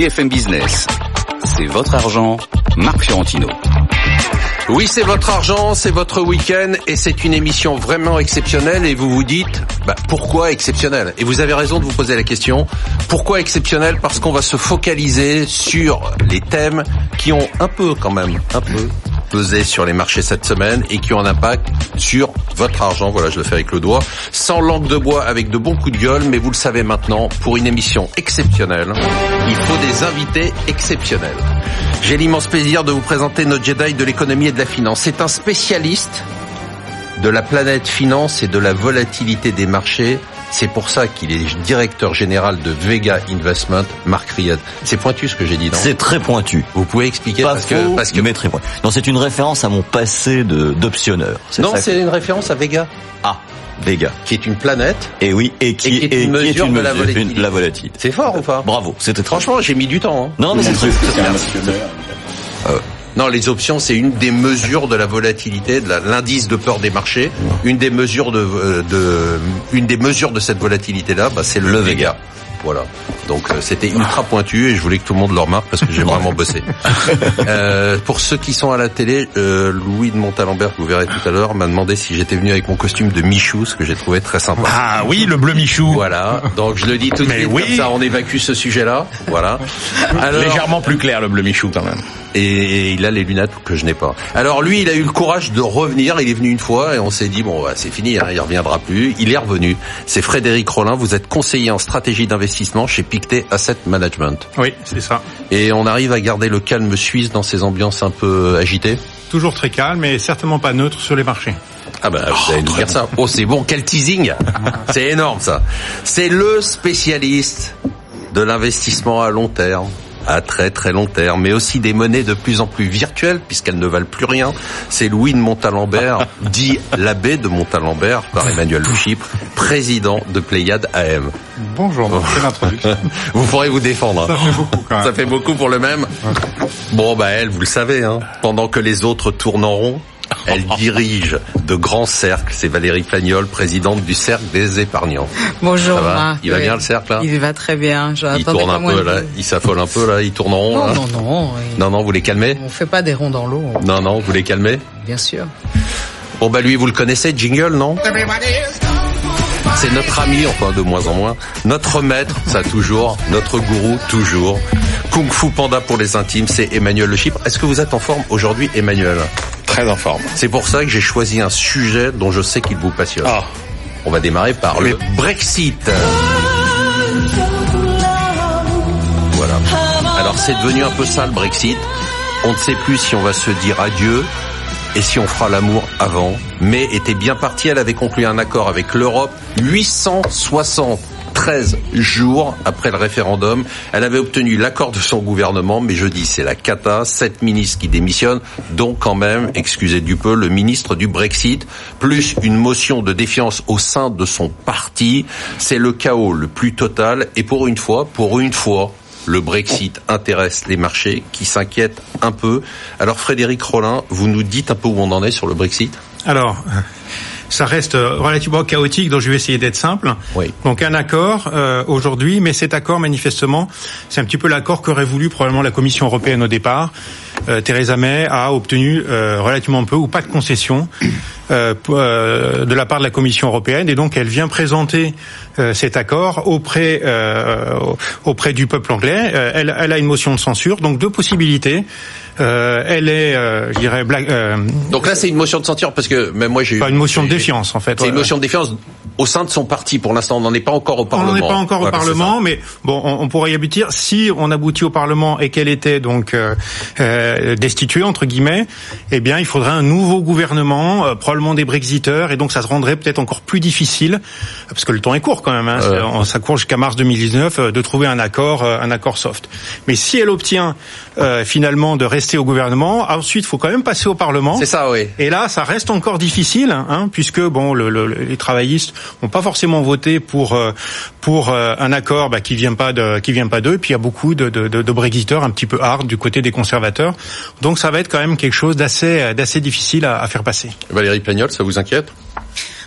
BFM Business. C'est votre argent, Marc Fiorentino. Oui, c'est votre argent, c'est votre week-end et c'est une émission vraiment exceptionnelle et vous vous dites bah, pourquoi exceptionnelle? Et vous avez raison de vous poser la question. Pourquoi exceptionnelle? Parce qu'on va se focaliser sur les thèmes qui ont un peu quand même, un peu pesé sur les marchés cette semaine et qui ont un impact sur votre argent. Voilà, je le fais avec le doigt. Sans langue de bois, avec de bons coups de gueule, mais vous le savez maintenant, pour une émission exceptionnelle, il faut des invités exceptionnels. J'ai l'immense plaisir de vous présenter notre Jedi de l'économie et de la finance. C'est un spécialiste de la planète finance et de la volatilité des marchés. C'est pour ça qu'il est directeur général de Vega Investment, Marc Riyad. C'est pointu ce que j'ai dit, non? C'est très pointu. Vous pouvez expliquer Pas parce faux, que parce que mais très pointu. Non, c'est une référence à mon passé de d'optionneur. non, ça c'est une référence à Vega, Ah, Vega. qui est une planète. Et oui, et qui, Et qui est une mesure de la mesure volatilité. de la volatilité. C'est fort ou pas? Bravo, c'était Franchement, j'ai mis du temps. hein. Non, mais c'est très Non, les options, c'est une des mesures de la volatilité, de l'indice de peur des marchés. Une des mesures de, euh, de une des mesures de cette volatilité-là, bah, c'est le, Vega. Voilà. Donc euh, c'était ultra pointu et je voulais que tout le monde le remarque parce que j'ai vraiment bossé. Euh, pour ceux qui sont à la télé, euh, Louis de Montalembert, que vous verrez tout à l'heure, m'a demandé si j'étais venu avec mon costume de Michou, ce que j'ai trouvé très sympa. Ah oui, le bleu Michou. Voilà. Donc je le dis tout de suite, oui. comme ça on évacue ce sujet-là. Voilà. Alors, Légèrement plus clair le bleu Michou quand même. Et il a les lunettes que je n'ai pas. Alors lui, il a eu le courage de revenir. Il est venu une fois et on s'est dit bon, bah, c'est fini, hein, il reviendra plus. Il est revenu. C'est Frédéric Rollin. Vous êtes conseiller en stratégie d'investissement chez Pictet Asset Management. Oui, c'est ça. Et on arrive à garder le calme suisse dans ces ambiances un peu agitées. Toujours très calme, mais certainement pas neutre sur les marchés. Ah bah vous allez nous dire ça. Oh c'est bon, quel teasing C'est énorme ça. C'est le spécialiste de l'investissement à long terme à très très long terme, mais aussi des monnaies de plus en plus virtuelles puisqu'elles ne valent plus rien. C'est Louis de Montalembert, dit l'abbé de Montalembert par Emmanuel Chypre, président de Pléiade AM. Bonjour, c'est l'introduction. Vous pourrez vous défendre. Ça hein. fait beaucoup quand même. Ça fait beaucoup pour le même. Bon bah elle, vous le savez, hein, pendant que les autres tournent en rond, elle dirige de grands cercles. C'est Valérie Plagnol, présidente du cercle des épargnants. Bonjour Ça va Marc. Il va Oui. bien, le cercle, là Il va très bien. Je Il tourne un peu là, il s'affole un peu là, il tourne en rond. Non, là. non, non. il- non, non, vous les calmez On fait pas des ronds dans l'eau, Non, non, vous les calmez bien sûr. Bon bah lui, vous le connaissez, Jingle, non C'est notre ami, enfin de moins en moins. Notre maître, ça toujours. Notre gourou, toujours. Kung Fu Panda pour les intimes, c'est Emmanuel Le Chypre. Est-ce que vous êtes en forme aujourd'hui, Emmanuel Très en forme. C'est pour ça que j'ai choisi un sujet dont je sais qu'il vous passionne. Ah. On va démarrer par le Brexit. Voilà. Alors c'est devenu un peu ça le Brexit. On ne sait plus si on va se dire adieu et si on fera l'amour avant. Mais était bien parti, elle avait conclu un accord avec l'Europe 873 jours après le référendum. Elle avait obtenu l'accord de son gouvernement, mais je dis c'est la cata, sept ministres qui démissionnent, dont quand même, excusez du peu, le ministre du Brexit, plus une motion de défiance au sein de son parti. C'est le chaos le plus total et pour une fois, pour une fois, le Brexit intéresse les marchés qui s'inquiètent un peu. Alors Frédéric Rollin, vous nous dites un peu où on en est sur le Brexit? Alors, ça reste euh, relativement chaotique, donc je vais essayer d'être simple. Oui. Donc un accord euh, aujourd'hui, mais cet accord manifestement, c'est un petit peu l'accord qu'aurait voulu probablement la Commission européenne au départ. Euh, Theresa May a obtenu euh, relativement peu ou pas de concessions de la part de la Commission européenne, et donc elle vient présenter euh, cet accord auprès euh, auprès du peuple anglais. Euh, elle, elle a une motion de censure, donc deux possibilités. Euh, elle est, euh, je dirais, euh, Donc là, c'est une motion de censure parce que même moi j'ai eu Pas une motion de défiance, en fait. C'est une motion de défiance au sein de son parti. Pour l'instant, on n'en est pas encore au On Parlement. n'en est pas encore au Parlement, mais bon, on, on pourrait y aboutir si on aboutit au Parlement et qu'elle était donc euh, euh, destituée entre guillemets. Eh bien, il faudrait un nouveau gouvernement, euh, probablement des Brexiteurs, et donc ça se rendrait peut-être encore plus difficile, parce que le temps est court quand même. Hein, Euh. ça court jusqu'à mars 2019 euh, de trouver un accord, euh, un accord soft. Mais si elle obtient euh, finalement de rester au gouvernement, ensuite, il faut quand même passer au Parlement. C'est ça, oui. Et là, ça reste encore difficile, hein, puisque bon, le, le- les travaillistes n'ont pas forcément voté pour euh, pour euh, un accord bah, qui vient pas de qui vient pas d'eux. Et puis il y a beaucoup de, de, de, de Brexiteurs un petit peu hard du côté des conservateurs. Donc ça va être quand même quelque chose d'assez d'assez difficile à, à faire passer. Valérie Ça vous inquiète?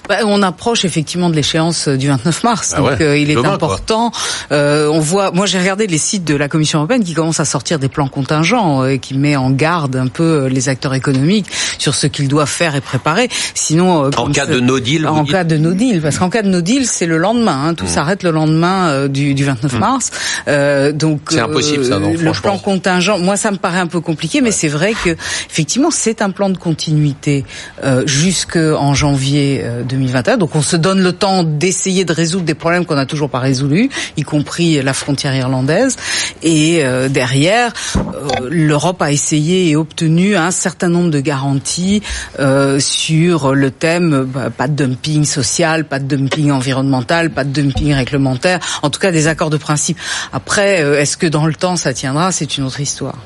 Bah, on approche effectivement de l'échéance du 29 mars, Ah donc ouais, euh, il est demain, important. Euh, on voit, moi j'ai regardé les sites de la Commission européenne qui commencent à sortir des plans contingents euh, et qui met en garde un peu euh, les acteurs économiques sur ce qu'ils doivent faire et préparer. Sinon, euh, En cas ce- de no deal, en dites cas de no deal, parce qu'en cas de no deal, c'est le lendemain. Hein, tout s'arrête le lendemain euh, du, du 29 mars. Euh, donc C'est impossible, ça, non, Le plan contingent, moi ça me paraît un peu compliqué, mais c'est vrai que effectivement c'est un plan de continuité euh, jusqu'en janvier euh, 2021. Donc on se donne le temps d'essayer de résoudre des problèmes qu'on n'a toujours pas résolus, y compris la frontière irlandaise. Et euh, derrière, euh, l'Europe a essayé et obtenu un certain nombre de garanties euh, sur le thème bah, pas de dumping social, pas de dumping environnemental, pas de dumping réglementaire. En tout cas, des accords de principe. Après, euh, est-ce que dans le temps ça tiendra? C'est une autre histoire.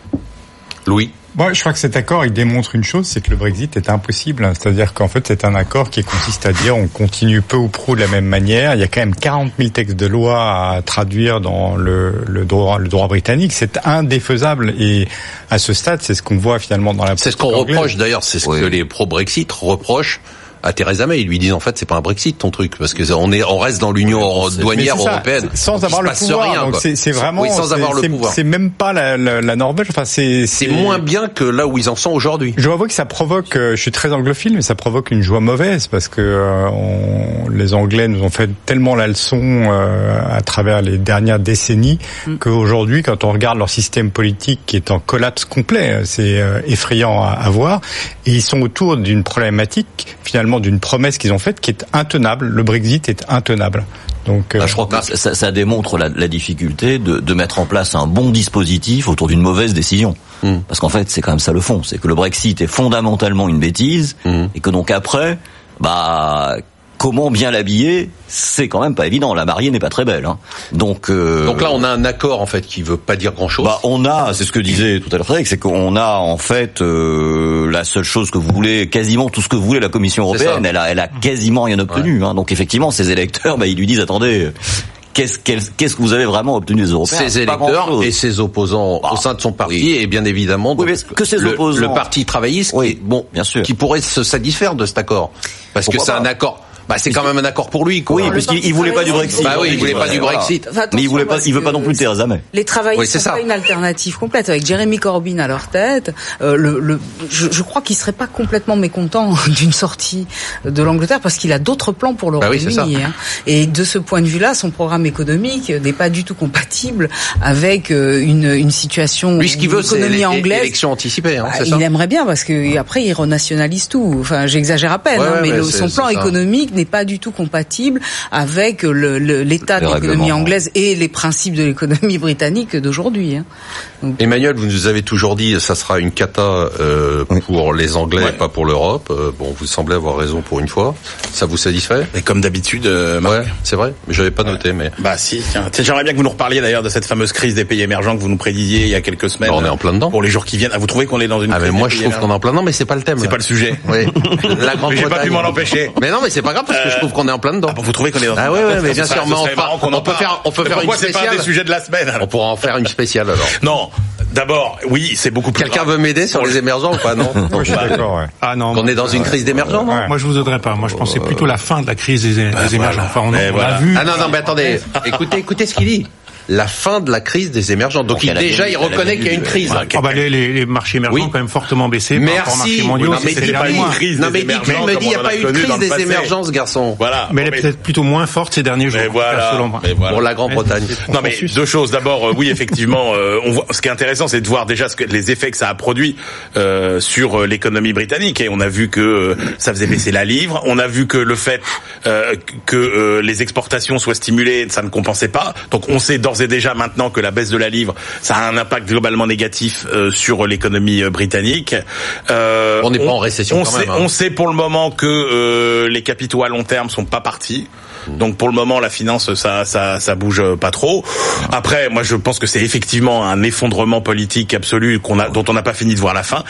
Louis. Moi, je crois que cet accord, il démontre une chose, c'est que le Brexit est impossible. C'est-à-dire qu'en fait, c'est un accord qui consiste à dire on continue peu ou prou de la même manière. Il y a quand même 40 000 textes de loi à traduire dans le, le droit, le droit britannique. C'est indéfaisable. Et à ce stade, c'est ce qu'on voit finalement dans la C'est ce qu'on reproche d'ailleurs, c'est ce Oui. que les pro-Brexit reprochent à Theresa May. Ils lui disent en fait c'est pas un Brexit ton truc parce que on est on reste dans l'union douanière européenne sans avoir le pouvoir. rien, donc quoi. c'est vraiment oui, sans c'est- avoir le pouvoir. C'est même pas la, la, la Norvège. Enfin, c'est C'est moins bien que là où ils en sont aujourd'hui. Je dois avouer que ça provoque, euh, je suis très anglophile, mais ça provoque une joie mauvaise parce que euh, on- les Anglais nous ont fait tellement la leçon euh, à travers les dernières décennies qu'aujourd'hui, quand on regarde leur système politique qui est en collapse complet, c'est euh, effrayant à, à voir. Et ils sont autour d'une problématique, finalement, d'une promesse qu'ils ont faite qui est intenable. Le Brexit est intenable. Donc, euh, Bah, je crois que ça, ça démontre la, la difficulté de, de mettre en place un bon dispositif autour d'une mauvaise décision. Mm. Parce qu'en fait, c'est quand même ça le fond. C'est que le Brexit est fondamentalement une bêtise Mm. et que donc après, bah comment bien l'habiller, c'est quand même pas évident. La mariée n'est pas très belle. Hein. Donc, euh, Donc là on a un accord en fait qui veut pas dire grand chose. bah, on a, c'est ce que disait tout à l'heure Frédéric, c'est qu'on a en fait euh, la seule chose que vous voulez, quasiment tout ce que vous voulez la Commission européenne, elle a, elle a quasiment rien obtenu. Hein. Donc effectivement, ces électeurs, bah, ils lui disent attendez, qu'est-ce que vous avez vraiment obtenu des Européens? Ses électeurs grand-chose. et ses opposants Bah, au sein de son parti oui. et bien évidemment Oui, donc, mais que ses le, opposants. le parti travailliste Oui, qui, bon bien sûr. qui pourrait se satisfaire de cet accord parce Pourquoi que c'est un accord bah c'est quand même un accord pour lui quoi. Oui, le puisqu'il Parti il voulait pas du Brexit. Bah oui, il voulait pas du. Brexit. Mais il voulait pas, il veut pas parce non plus Theresa May. Les travaillistes Oui, c'est sont ça. pas une alternative complète avec Jeremy Corbyn à leur tête. euh, le, le, je, je crois qu'il serait pas complètement mécontent d'une sortie de l'Angleterre parce qu'il a d'autres plans pour le Bah Royaume-Uni. hein. Et de ce point de vue-là, son programme économique n'est pas du tout compatible avec euh, une, une situation Lui ce qu'il veut c'est anglaise. élection anticipée hein, Ah, c'est ça. il aimerait bien parce que après il renationalise tout. Enfin, j'exagère à peine, Ouais, hein, mais le- son plan ça. économique n'est pas du tout compatible avec l'état de l'économie anglaise et les principes de l'économie britannique d'aujourd'hui. hein. Emmanuel, vous nous avez toujours dit ça sera une cata euh, pour les Anglais Ouais. et pas pour l'Europe. Euh, bon, vous semblez avoir raison pour une fois. Ça vous satisfait? Et comme d'habitude, euh, Marc. Ouais, c'est vrai. Mais j'avais pas noté, mais Bah si, J'aimerais bien que vous nous reparliez d'ailleurs de cette fameuse crise des pays émergents que vous nous prédisiez il y a quelques semaines. Bah, on est en plein dedans. Pour les jours qui viennent. Ah, vous trouvez qu'on est dans une ah mais crise moi des je pays trouve qu'on est en plein dedans, mais c'est pas le thème. C'est pas le sujet. Oui. La grande Mais j'ai pas pu m'en empêcher. Mais non, mais c'est pas grave parce que je trouve qu'on est en plein dedans. Ah, bon, vous trouvez qu'on est dans Ah ouais, ouais, mais bien sûr, mais on qu'on en peut faire- on peut faire une pourquoi c'est pas un spéciale des sujets de la semaine alors On pourra en faire une spéciale alors. Non. D'abord, oui, c'est beaucoup plus Quelqu'un veut m'aider sur les émergents ou pas Non. moi, je suis d'accord. Ouais. Ah non. On est dans une crise d'émergents, non Ouais. Moi, je vous aiderais pas. Moi, je pensais plutôt la fin de la crise des, des émergents. Enfin, on, voilà. vu. Ah non, non, mais attendez. Écoutez, écoutez ce qu'il dit. La fin de la crise des émergents. Donc, Donc, il, déjà, il reconnaît qu'il y a une crise. Ah bah, les, les, les marchés émergents Oui. ont quand même fortement baissé par rapport aux Merci. marchés mondiaux Oui, non, mais ces c'est derniers pas mois. une crise Non, des mais dites, émergents me dit, il n'y a pas eu connu crise des émergents, ce garçon. Voilà. Mais elle est peut-être plutôt moins forte ces derniers jours. Mais voilà. Pour la Grande-Bretagne. Non mais deux choses. D'abord, euh, oui, effectivement, euh, on voit. Ce qui est intéressant, c'est de voir déjà ce que les effets que ça a produit euh, sur euh, l'économie britannique. Et on a vu que euh, ça faisait baisser la livre. On a vu que le fait euh, que euh, les exportations soient stimulées, ça ne compensait pas. Donc, on sait d'ores et déjà maintenant que la baisse de la livre, ça a un impact globalement négatif euh, sur l'économie euh, britannique. Euh, On n'est pas en récession on quand sait, même, hein. On sait pour le moment que euh, les capitaux à long terme sont pas partis. Donc pour le moment, la finance, ça, ça, ça bouge pas trop. Après, moi, je pense que c'est effectivement un effondrement politique absolu qu'on a, dont on n'a pas fini de voir la fin.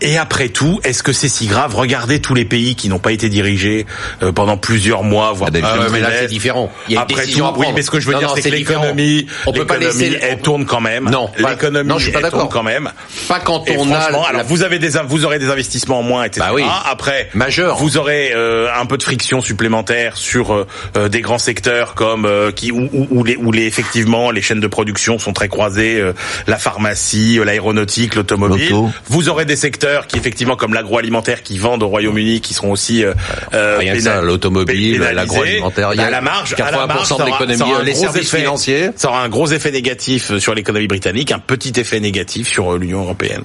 Et après tout, est-ce que c'est si grave? Regardez tous les pays qui n'ont pas été dirigés euh, pendant plusieurs mois, voire Ah, ouais, mais là, c'est différent. Il y a une Après tout, à oui, mais ce que je veux Non, dire, c'est que l'économie, l'économie, elle tourne quand même. Non, l'économie, non, je suis pas d'accord. quand même. Pas quand on a. franchement, alors la- vous avez des, vous aurez des investissements en moins, etc. Bah oui. Après, Majeur. Vous aurez euh, un peu de friction supplémentaire sur euh, euh, des grands secteurs comme euh, qui où, où- où les où les effectivement les chaînes de production sont très croisées, euh, la pharmacie, euh, l'aéronautique, l'automobile. L'auto. Vous aurez des secteurs qui effectivement comme l'agroalimentaire qui vendent au Royaume-Uni qui seront aussi euh, euh, Rien que ça, l'automobile, l'agroalimentaire, il y a Bah, à la marge, à 80% la marge, de l'économie, les services effet- financiers. Ça aura un gros effet négatif sur l'économie britannique, un petit effet négatif sur euh, l'Union européenne.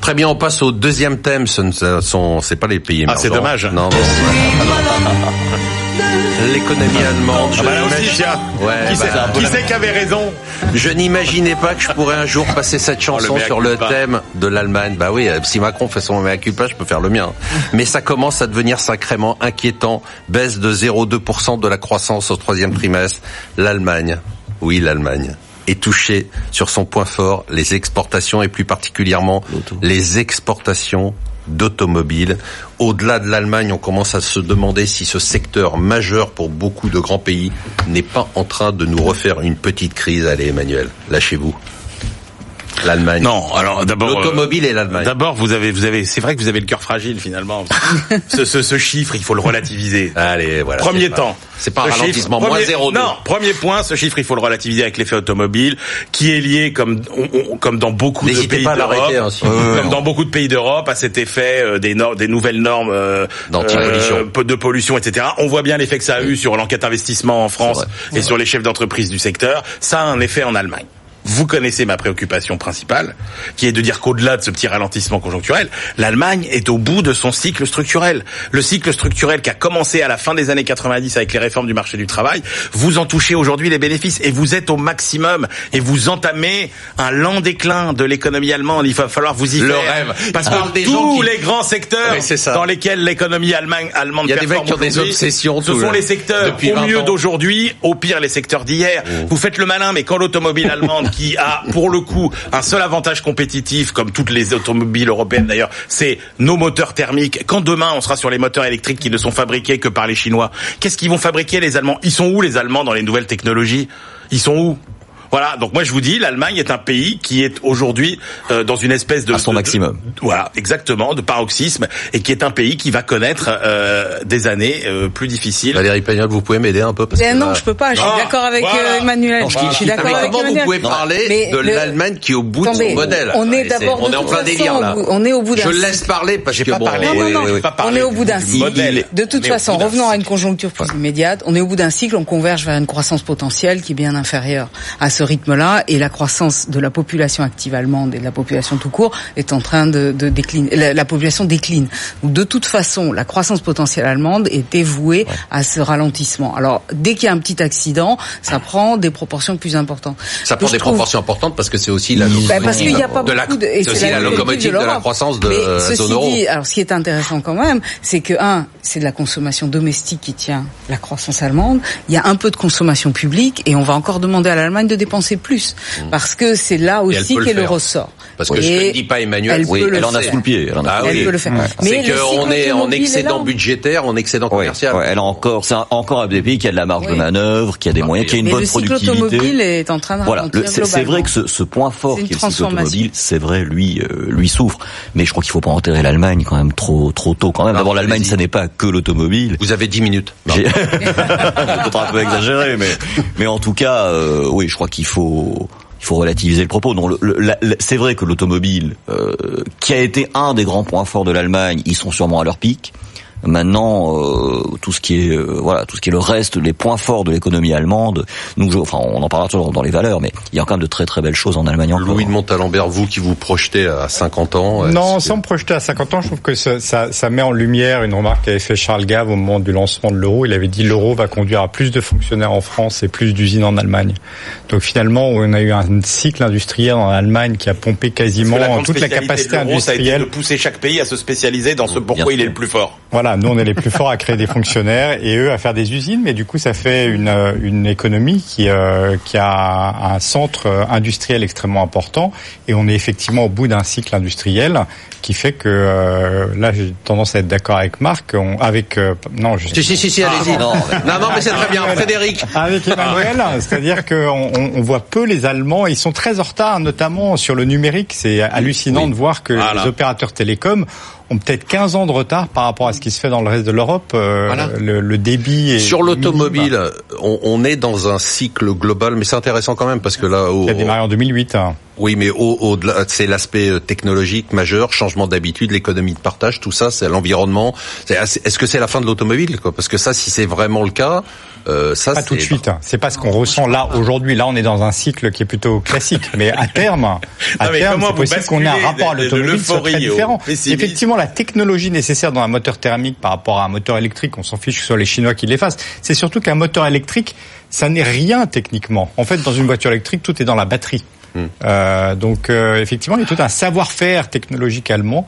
Très bien, on passe au deuxième thème. Ce ne sont, c'est pas les pays Ah, émergents. c'est dommage. Non, non. L'économie allemande. Ah bah là je aussi. Ouais, qui bah, qui c'est qui avait raison Je n'imaginais pas que je pourrais un jour passer cette chanson Oh, mea sur le thème de l'Allemagne. Bah oui, euh, si Macron fait son mea culpa, je peux faire le mien. Mais ça commence à devenir sacrément inquiétant. Baisse de 0,2% de la croissance au troisième trimestre. L'Allemagne, oui l'Allemagne, est touchée sur son point fort, les exportations et plus particulièrement les exportations d'automobiles. Au-delà de l'Allemagne, on commence à se demander si ce secteur majeur pour beaucoup de grands pays n'est pas en train de nous refaire une petite crise. Allez Emmanuel, lâchez-vous. L'Allemagne. Non, alors d'abord L'automobile euh, et l'Allemagne. D'abord, vous avez, vous avez, c'est vrai que vous avez le cœur fragile finalement. ce, ce, ce chiffre, il faut le relativiser. Allez, voilà. Premier temps. C'est pas un chiffre, ralentissement, moins 0,2. Non, premier point, ce chiffre, il faut le relativiser avec l'effet automobile, qui est lié comme, on- on- comme dans beaucoup de pays d'Europe, hein, si- comme dans beaucoup de pays d'Europe, à cet effet euh, des, nor- des nouvelles normes euh, D'anti-pollution. euh, de pollution, etc. On voit bien l'effet que ça a eu sur l'enquête investissement en France et sur les chefs d'entreprise du secteur. Ça a un effet en Allemagne. Vous connaissez ma préoccupation principale, qui est de dire qu'au-delà de ce petit ralentissement conjoncturel, l'Allemagne est au bout de son cycle structurel. Le cycle structurel qui a commencé à la fin des années 90 avec les réformes du marché du travail, vous en touchez aujourd'hui les bénéfices et vous êtes au maximum et vous entamez un lent déclin de l'économie allemande. Il va falloir vous y Le faire. rêve. Parce que des gens tous qui- les grands secteurs Oui, c'est ça. dans lesquels l'économie allemande, allemande Il y a des mecs qui ont des obsessions Ce sont le- les secteurs au 20 mieux d'aujourd'hui, au pire les secteurs d'hier. Vous faites le malin, mais quand l'automobile allemande, qui a pour le coup un seul avantage compétitif, comme toutes les automobiles européennes d'ailleurs, c'est nos moteurs thermiques. Quand demain on sera sur les moteurs électriques qui ne sont fabriqués que par les Chinois, qu'est-ce qu'ils vont fabriquer les Allemands? Ils sont où les Allemands dans les nouvelles technologies? Ils sont où? Voilà, donc moi je vous dis, l'Allemagne est un pays qui est aujourd'hui euh, dans une espèce de À son de- maximum. de- voilà, exactement, de paroxysme, et qui est un pays qui va connaître euh, des années euh, plus difficiles. Valérie Pagnol, vous pouvez m'aider un peu parce Eh que non, là- je peux pas. Je suis Ah, d'accord avec voilà. euh, Emmanuel. Non, je, je suis Ah, d'accord avec comment vous Emmanuel. pouvez parler Mais de le- l'Allemagne qui est au bout de Attendez, son modèle on est c'est- d'abord on de est en plein délire là. on est au bout d'un Je laisse parler parce J'ai que pas bon, parlé. Non, non, oui, non. oui, oui. Pas On est au bout du- d'un du cycle. De toute façon, revenons à une conjoncture plus immédiate. On est au bout d'un cycle. On converge vers une croissance potentielle qui est bien inférieure à ce rythme-là, et la croissance de la population active allemande et de la population tout court est en train de, de décliner. La, la population décline. Donc, de toute façon, la croissance potentielle allemande est dévouée à ce ralentissement. Alors, dès qu'il y a un petit accident, ça prend des proportions plus importantes. Ça prend je des trouve- proportions importantes parce que c'est aussi la bah, locomotive parce qu'il n'y a pas de la, de, et c'est aussi la locomotive de, la l'Europe. croissance de Mais euh, la ceci zone euro. dit, alors ce qui est intéressant quand même, c'est que un, c'est de la consommation domestique qui tient la croissance allemande. Il y a un peu de consommation publique et on va encore demander à l'Allemagne de dépenser plus parce que c'est là aussi le qu'est le ressort. Parce que Et je ne dis pas Emmanuel. elle Oui, peut le elle en a sous le pied. Elle en a Ah Elle oui. peut le faire. C'est Mais le cycle qu'on est en excédent budgétaire, en excédent commercial. ouais, elle a encore, c'est encore un des pays qui a de la marge de manœuvre, qui a des Ah, moyens, qui a une Mais bonne le cycle productivité. automobile est en train de Voilà, c'est c'est vrai que ce, ce point fort C'est qui est le cycle automobile, c'est vrai, lui, euh, lui souffre. Mais je crois qu'il faut pas enterrer l'Allemagne quand même trop, trop tôt quand même. D'abord, l'Allemagne, ça n'est pas que l'automobile. Vous avez 10 minutes. Peut-être un peu exagéré, mais mais en tout cas, euh, oui, je crois qu'il il faut relativiser le propos. C'est vrai que l'automobile, euh, qui a été un des grands points forts de l'Allemagne, ils sont sûrement à leur pic. Maintenant, euh, tout ce qui est euh, voilà, tout ce qui est le reste, les points forts de l'économie allemande. Nous, je- enfin, on en parlera toujours dans les valeurs, mais il y a quand même de très très belles choses en Allemagne encore. Louis de Montalembert, vous qui vous projetez à 50 ans. Non, sans me projeter à 50 ans, je trouve que ça, ça, ça met en lumière une remarque qu'avait fait Charles Gave au moment du lancement de l'euro. Il avait dit l'euro va conduire à plus de fonctionnaires en France et plus d'usines en Allemagne. Donc finalement, on a eu un cycle industriel en Allemagne qui a pompé quasiment la toute la capacité de l'euro, ça a été industrielle. de pousser chaque pays à se spécialiser dans ce Bien pourquoi il est le plus fort. Voilà, nous on est les plus forts à créer des fonctionnaires et eux à faire des usines, mais du coup ça fait une, euh, une économie qui, euh, qui a un centre euh, industriel extrêmement important et on est effectivement au bout d'un cycle industriel qui fait que euh, là j'ai tendance à être d'accord avec Marc, on, avec non je si si si, si allez-y. Non, non non mais c'est très bien. Frédéric. Avec Emmanuel, c'est-à-dire qu'on on, on voit peu les Allemands, ils sont très en retard notamment sur le numérique, c'est hallucinant de voir que les opérateurs télécoms ont peut-être 15 ans de retard par rapport à ce qui se fait dans le reste de l'Europe. Euh, le, le, début est sur l'automobile, on, on, est dans un cycle global, mais c'est intéressant quand même parce que là, au, a démarré en 2008. Hein. Oui, mais au-delà, c'est l'aspect euh, technologique majeur, changement d'habitude, l'économie de partage, tout ça, c'est l'environnement. Est-ce que c'est la fin de l'automobile Parce que ça, si c'est vraiment le cas, euh, ça, pas tout de suite. C'est pas ce qu'on ressent là aujourd'hui. Là, on est dans un cycle qui est plutôt classique, mais à terme, à terme, c'est possible qu'on ait un rapport à l'automobile très différent. Effectivement, la technologie nécessaire dans un moteur thermique par rapport à un moteur électrique, on s'en fiche que ce soit les Chinois qui les fassent. C'est surtout qu'un moteur électrique, ça n'est rien techniquement. En fait, dans une voiture électrique, tout est dans la batterie. Euh, donc euh, effectivement, il y a tout un savoir-faire technologique allemand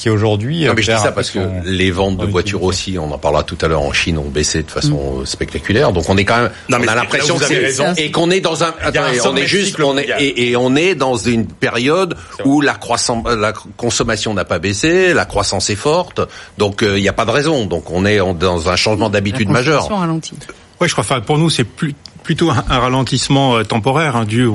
qui aujourd'hui. Non, mais je dis ça parce que les ventes de voitures aussi, on en parlera tout à l'heure en Chine, ont baissé de façon mm. spectaculaire. Donc on est quand même, non, on a l'impression que c'est et qu'on est dans un, on est juste, on est et, et, on est dans une période où la croissance, la consommation n'a pas baissé, la croissance est forte, donc euh, il n'y a pas de raison. Donc on est dans un changement d'habitude majeur. Oui, je crois. Enfin, pour nous, c'est plus plutôt un, ralentissement euh, temporaire hein, dû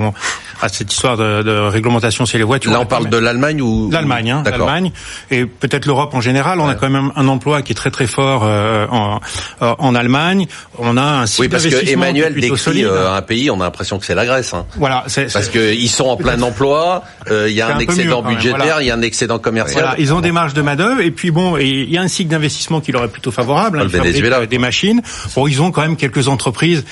à cette histoire de, de, réglementation sur les voitures. Là, on parle de l'Allemagne ou l'Allemagne, hein, l'Allemagne et peut-être l'Europe en général. On a quand même un emploi qui est très très fort euh, en, euh, en Allemagne. On a un oui parce que Emmanuel décrit euh, un pays, on a l'impression que c'est la Grèce. Hein. Voilà, c'est, parce que ils sont en plein emploi. Il y a un, excédent budgétaire, il y a un excédent commercial. Voilà, ils ont des marges de main d'œuvre et puis bon, il y a un cycle d'investissement qui leur est plutôt favorable. Hein, Venezuela, des machines. Bon, ils ont quand même quelques entreprises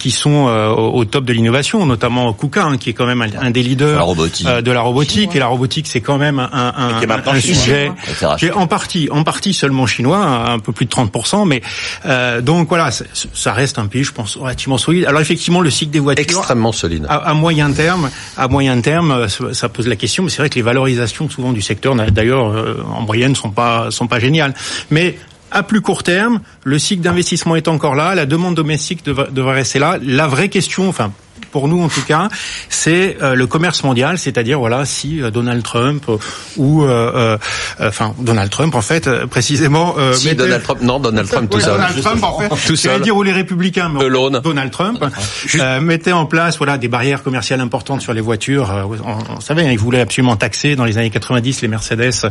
qui sont au, top de l'innovation, notamment KUKA, hein, qui est quand même un, des leaders euh, de la robotique. Et la robotique, c'est quand même un, un, un sujet qui est en partie, en partie seulement chinois, un peu plus de 30%. Mais euh, donc voilà, ça reste un pays, je pense, relativement solide. Alors effectivement, le cycle des voitures extrêmement solide. À, moyen terme, à moyen terme, euh, ça pose la question. Mais c'est vrai que les valorisations souvent du secteur, d'ailleurs, en moyenne, sont pas sont pas géniales. Mais à plus court terme, le cycle d'investissement est encore là, la demande domestique devrait rester là. La vraie question, enfin pour nous en tout cas, c'est euh, le commerce mondial, c'est-à-dire voilà si euh, Donald Trump euh, ou enfin Donald Trump en fait précisément. si Donald Trump, non Donald Trump tout seul. Donald Trump en fait, tout seul. dire ou les républicains, mais Donald Trump mettait en place voilà des barrières commerciales importantes sur les voitures. on, on savait, hein, il voulait absolument taxer dans les années 90 les Mercedes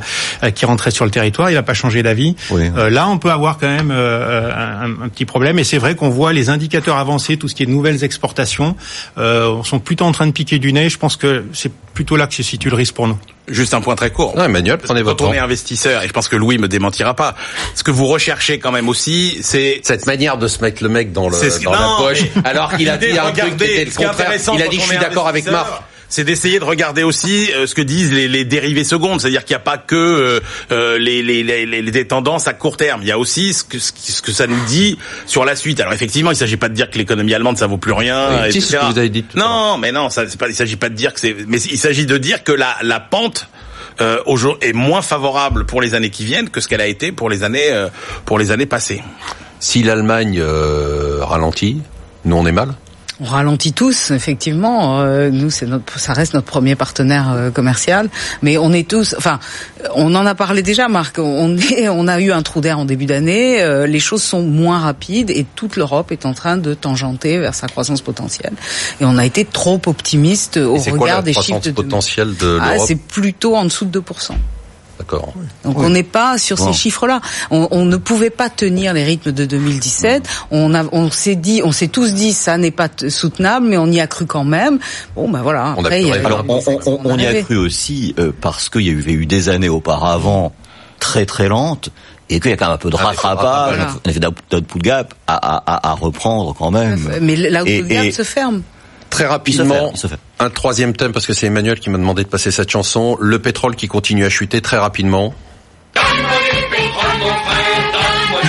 qui rentraient sur le territoire. Il n'a pas changé d'avis. là, on peut avoir quand même un, un petit problème. Et c'est vrai qu'on voit les indicateurs avancés, tout ce qui est nouvelles exportations euh, sont plutôt en train de piquer du nez. Je pense que c'est plutôt là que se situe le risque pour nous. Juste un point très court. Non, Emmanuel, prenez votre Quand on est investisseur, et je pense que Louis me démentira pas, ce que vous recherchez quand même aussi, c'est cette manière de se mettre le mec dans, le, dans la poche, alors qu'il a dit un truc qui était le contraire. Il a dit je suis d'accord avec Marc c'est d'essayer de regarder aussi euh, ce que disent les, les dérivés secondes, c'est-à-dire qu'il n'y a pas que euh, euh, les, les, les, les, tendances à court terme, il y a aussi ce que, ce que ça nous dit sur la suite. Alors effectivement, il ne s'agit pas de dire que l'économie allemande ça vaut plus rien, etc. Ce que vous avez dit non, mais non, ça, pas, il s'agit pas de dire que c'est, mais il s'agit de dire que la, la pente euh, est moins favorable pour les années qui viennent que ce qu'elle a été pour les années pour les années passées. Si l'Allemagne ralentit, nous on est mal on ralentit tous, effectivement. Euh, nous, c'est notre, ça reste notre premier partenaire euh, commercial, mais on est tous. Enfin, on en a parlé déjà, Marc. On est, on a eu un trou d'air en début d'année. Euh, les choses sont moins rapides et toute l'Europe est en train de tangenter vers sa croissance potentielle. Et on a été trop optimiste au regard des chiffres de potentielle de ah, l'Europe. c'est plutôt en dessous de 2%. D'accord. Donc on n'est pas sur ces chiffres-là. On, on, ne pouvait pas tenir les rythmes de 2017. On, a, on s'est dit, on s'est tous dit, ça n'est pas soutenable, mais on y a cru quand même. Bon, ben voilà. Après, on, alors, on, y a cru aussi euh, parce qu'il y avait eu des années auparavant très très lentes et qu'il y a quand même un peu de ah, rattrapage, un effet d'output gap à, à, à, reprendre quand même. Mais l'output gap se ferme. Très rapidement, un troisième thème, parce que c'est Emmanuel qui m'a demandé de passer cette chanson. Le pétrole qui continue à chuter très rapidement.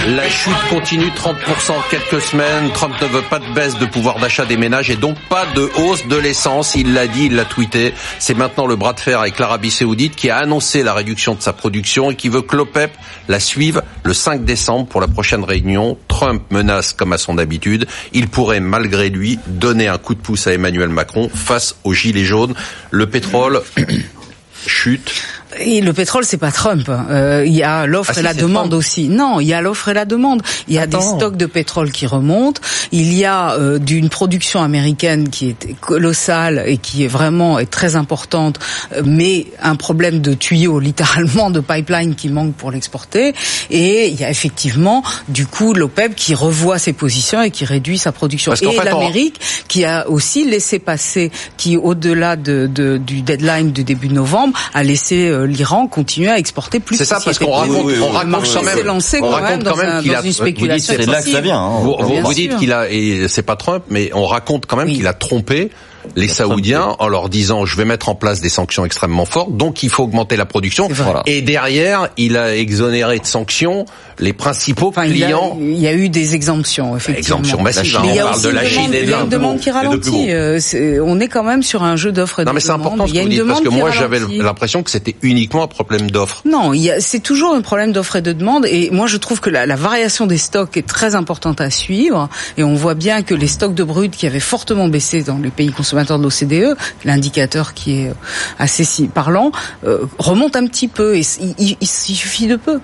La chute continue 30% en quelques semaines. Trump ne veut pas de baisse de pouvoir d'achat des ménages et donc pas de hausse de l'essence. Il l'a dit, il l'a tweeté. C'est maintenant le bras de fer avec l'Arabie Saoudite qui a annoncé la réduction de sa production et qui veut que l'OPEP la suive le 5 décembre pour la prochaine réunion. Trump menace comme à son habitude. Il pourrait malgré lui donner un coup de pouce à Emmanuel Macron face aux gilets jaunes. Le pétrole chute. Et le pétrole, c'est pas Trump. Euh, il y a l'offre Ah et la demande Trump. aussi. Non, il y a l'offre et la demande. Il y a des stocks de pétrole qui remontent. Il y a euh, d'une production américaine qui est colossale et qui est vraiment est très importante, euh, mais un problème de tuyaux, littéralement, de pipeline qui manque pour l'exporter. Et il y a effectivement, du coup, l'OPEP qui revoit ses positions et qui réduit sa production. Parce et on- l'Amérique qui a aussi laissé passer, qui au-delà de, de- du deadline du début novembre, a laissé euh, l'Iran continuer à exporter plus. C'est ça, parce qu'on raconte, prévu. oui, oui, on oui. raconte Le marché quand même, lancé on quand raconte même quand dans, même un- qu'il dans a, une spéculation C'est là que ça excessive. vient. hein. Vous, vous- Bien vous dites qu'il a, et c'est pas Trump, mais on raconte quand même Oui. qu'il a trompé les Saoudiens en leur disant je vais mettre en place des sanctions extrêmement fortes, donc il faut augmenter la production. Et derrière, il a exonéré de sanctions les principaux Enfin, il, y a, clients. il y a eu des exemptions, effectivement. Exemptions massives, hein, il on a parle aussi de la Chine et il de y a une l'Inde. demande qui ralentit. Euh, on est quand même sur un jeu d'offres et de Non mais c'est important ce Il que a vous dites parce que moi j'avais l'impression que c'était uniquement un problème d'offre. Non, il c'est toujours un problème d'offre et de demande. Et moi, je trouve que la, la variation des stocks est très importante à suivre. Et on voit bien que les stocks de brut qui avaient fortement baissé dans les pays consommateurs de l'OCDE, l'indicateur qui est euh, assez parlant, euh, remonte un petit peu. Et il suffit de peu.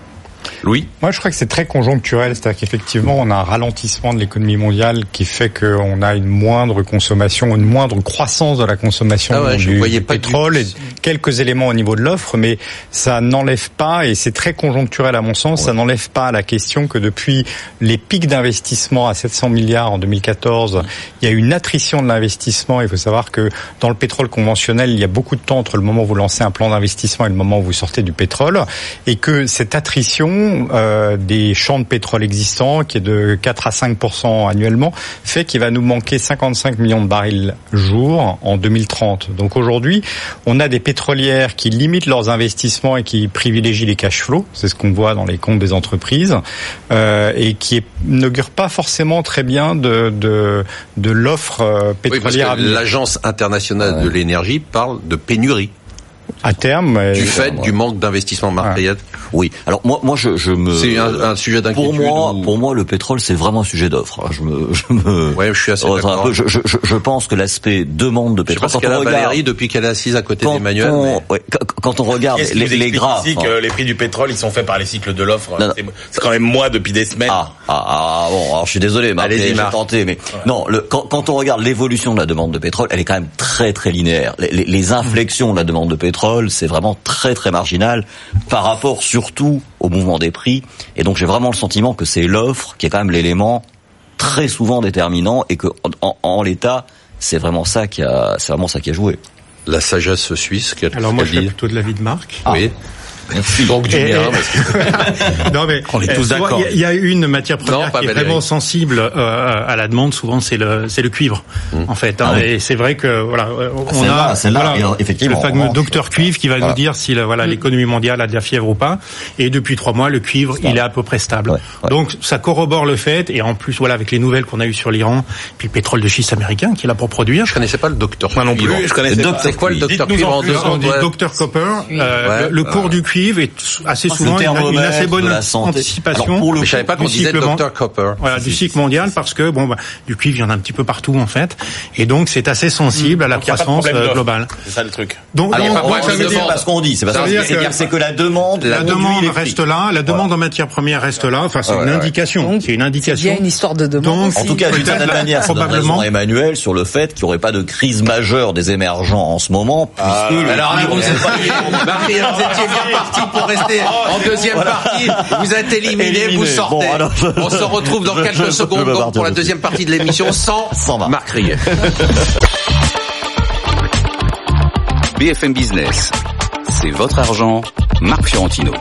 Louis Moi, je crois que c'est très conjoncturel, c'est-à-dire qu'effectivement, on a un ralentissement de l'économie mondiale qui fait qu'on a une moindre consommation, une moindre croissance de la consommation Ah ouais, du, pas pétrole et quelques éléments au niveau de l'offre, mais ça n'enlève pas, et c'est très conjoncturel à mon sens, ça n'enlève pas la question que depuis les pics d'investissement à 700 milliards en 2014, il y a eu une attrition de l'investissement. Il faut savoir que dans le pétrole conventionnel, il y a beaucoup de temps entre le moment où vous lancez un plan d'investissement et le moment où vous sortez du pétrole, et que cette attrition euh, des champs de pétrole existants, qui est de 4 à 5% annuellement, fait qu'il va nous manquer 55 millions de barils jour en 2030. Donc aujourd'hui, on a des pétrolières qui limitent leurs investissements et qui privilégient les cash flows. C'est ce qu'on voit dans les comptes des entreprises euh, et qui n'augurent pas forcément très bien de de, de l'offre euh, Oui, pétrolière l'agence internationale de l'énergie parle de pénurie à terme. euh, du fait du manque d'investissement matériel. Oui. Alors moi, moi, je, je me. C'est un, un sujet Pour d'inquiétude. moi, ou- pour moi, le pétrole, c'est vraiment un sujet d'offre. Je me, je me. Ouais, je suis assez d'accord. Je, je, je- je pense que l'aspect demande de Je sais pas pétrole. ce qu'elle a Valérie depuis qu'elle est assise à côté quand d'Emmanuel. on, mais- ouais, quand- quand on regarde les, les graphes. ici hein. que les prix du pétrole, ils sont faits par les cycles de l'offre non. C'est- quand même moi depuis des semaines. Ah, ah, ah, bon, alors je suis désolé, mais Allez-y, après, j'ai Marc. tenté, mais non, le, quand, quand on regarde l'évolution de la demande de pétrole, elle est quand même très très linéaire. Les, les- les inflexions de la demande de pétrole, c'est vraiment très très marginal par rapport surtout au mouvement des prix. Et donc j'ai vraiment le sentiment que c'est l'offre qui est quand même l'élément très souvent déterminant et que en, en- en l'état, c'est vraiment ça qui a, c'est vraiment ça qui a joué. La sagesse suisse, qu'elle Alors moi, je dit? plutôt de l'avis de Marc. Oui. Donc du Et- bien. et- parce que- non mais On est tous euh, d'accord. Il y a- il y, a une matière première Non, qui est Valérie. vraiment sensible euh, à la demande. Souvent, c'est le c'est le cuivre, en fait. hein. Ah oui. Et c'est vrai que voilà, euh, on a voilà, euh, effectivement, le fameux docteur cuivre qui va voilà. nous dire si voilà l'économie mondiale a de la fièvre ou pas. Et depuis trois mois, le cuivre, il est à peu près stable. Ouais, ouais. Donc ça corrobore le fait. Et en plus, voilà, avec les nouvelles qu'on a eues sur l'Iran, puis le pétrole de schiste américain qui est là pour produire. Je connaissais pas le docteur. Moi non plus, je connaissais C'est quoi le docteur Cuivre en deux. Dr Copper. euh, le cours du cuivre est assez Le souvent une, assez bonne anticipation. Alors, pour le je savais pas qu'on du disait Copper. Voilà, du cycle mondial parce que bon, bah, du cuivre il y en a un petit peu partout en fait, et donc c'est assez sensible à la Donc, croissance euh, globale. C'est ça le truc. Donc, Alors, donc, pas moi, de ça veut demande. dire C'est pas ce qu'on dit, c'est C'est que- c'est que la demande, la demande reste là, la demande en matière première reste là. Enfin, c'est une indication. C'est une Il y indication. a une histoire de demande. En tout cas, d'une certaine manière, probablement. Emmanuel sur le fait qu'il n'y aurait pas de crise majeure des émergents en ce moment, puisque le Alors parti pour rester en deuxième partie. Vous êtes éliminé, Éliminé. vous sortez. Bon, alors, je- On se retrouve dans je- quelques je- secondes donc, pour la deuxième partie de l'émission sans, Sans Marc. Rillet. BFM Business, c'est votre argent, Marc Fiorentino.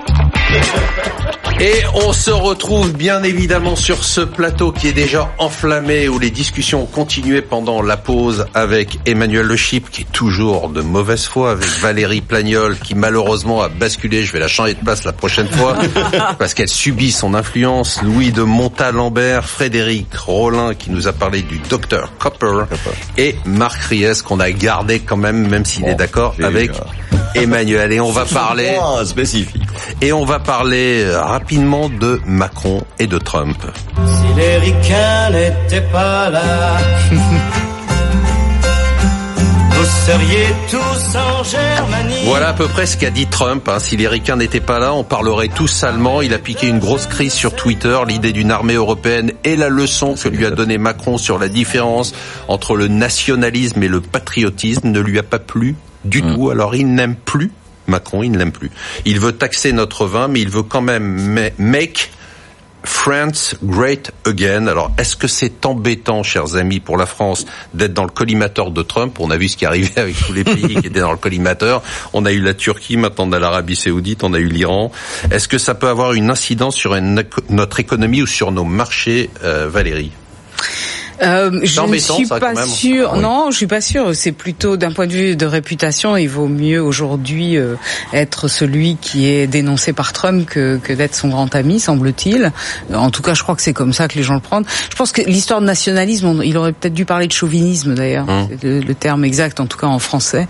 Et on se retrouve bien évidemment sur ce plateau qui est déjà enflammé où les discussions ont continué pendant la pause avec Emmanuel Le Chip qui est toujours de mauvaise foi avec Valérie Plagnol qui malheureusement a basculé, je vais la changer de place la prochaine fois parce qu'elle subit son influence, Louis de Montalembert, Frédéric Rollin qui nous a parlé du docteur Copper et Marc Ries qu'on a gardé quand même même s'il est d'accord avec Emmanuel et on va parler spécifique. et on va parler euh, rapidement de Macron et de Trump. Si les ricains n'étaient pas là, vous seriez tous en Germanie. Voilà à peu près ce qu'a dit Trump. hein. Si les ricains n'étaient pas là, on parlerait tous allemand. Il a piqué une grosse crise sur Twitter, l'idée d'une armée européenne et la leçon que lui a donné Macron sur la différence entre le nationalisme et le patriotisme ne lui a pas plu du tout. Alors il n'aime plus Macron, il ne l'aime plus. Il veut taxer notre vin, mais il veut quand même ma- make France great again. Alors, est-ce que c'est embêtant, chers amis, pour la France d'être dans le collimateur de Trump? On a vu ce qui arrivait avec tous les pays qui étaient dans le collimateur. On a eu la Turquie, maintenant on a l'Arabie Saoudite, on a eu l'Iran. Est-ce que ça peut avoir une incidence sur une notre économie ou sur nos marchés, euh, Valérie? Euh, je ne suis ça, pas. Oui. Non, je suis pas sûre. C'est plutôt d'un point de vue de réputation, il vaut mieux aujourd'hui euh, être celui qui est dénoncé par Trump que, que d'être son grand ami, semble-t-il. En tout cas, je crois que c'est comme ça que les gens le prennent. Je pense que l'histoire de nationalisme, on- il aurait peut-être dû parler de chauvinisme d'ailleurs, c'est le, le terme exact, en tout cas en français.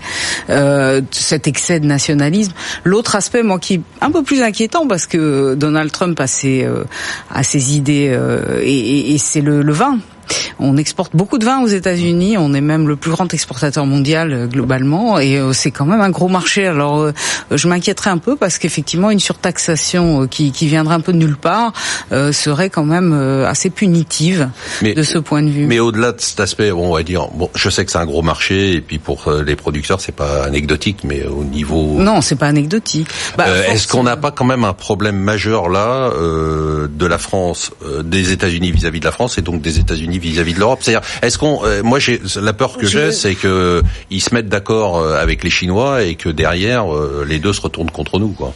Euh, cet excès de nationalisme. L'autre aspect, moi, qui est un peu plus inquiétant, parce que Donald Trump a ses, euh, a ses idées euh, et, et- et c'est le, le vin. On exporte beaucoup de vin aux États-Unis. On est même le plus grand exportateur mondial euh, globalement, et euh, c'est quand même un gros marché. Alors, euh, je m'inquiéterais un peu parce qu'effectivement, une surtaxation qui, qui viendrait un peu de nulle part serait quand même assez punitive Mais- de ce point de vue. Mais au-delà de cet aspect, bon, on va dire, bon, je sais que c'est un gros marché et puis pour les producteurs, c'est pas anecdotique, mais au niveau non, c'est pas anecdotique. Bah, Euh, Est-ce qu'on n'a pas quand même un problème majeur là euh, de la France, euh, des États-Unis vis-à-vis de la France et donc des États-Unis vis-à-vis de l'Europe C'est-à-dire, est-ce qu'on, euh, moi j'ai la peur que j'ai, c'est que ils se mettent d'accord euh, avec les Chinois et que derrière euh, les deux se retournent contre nous, quoi.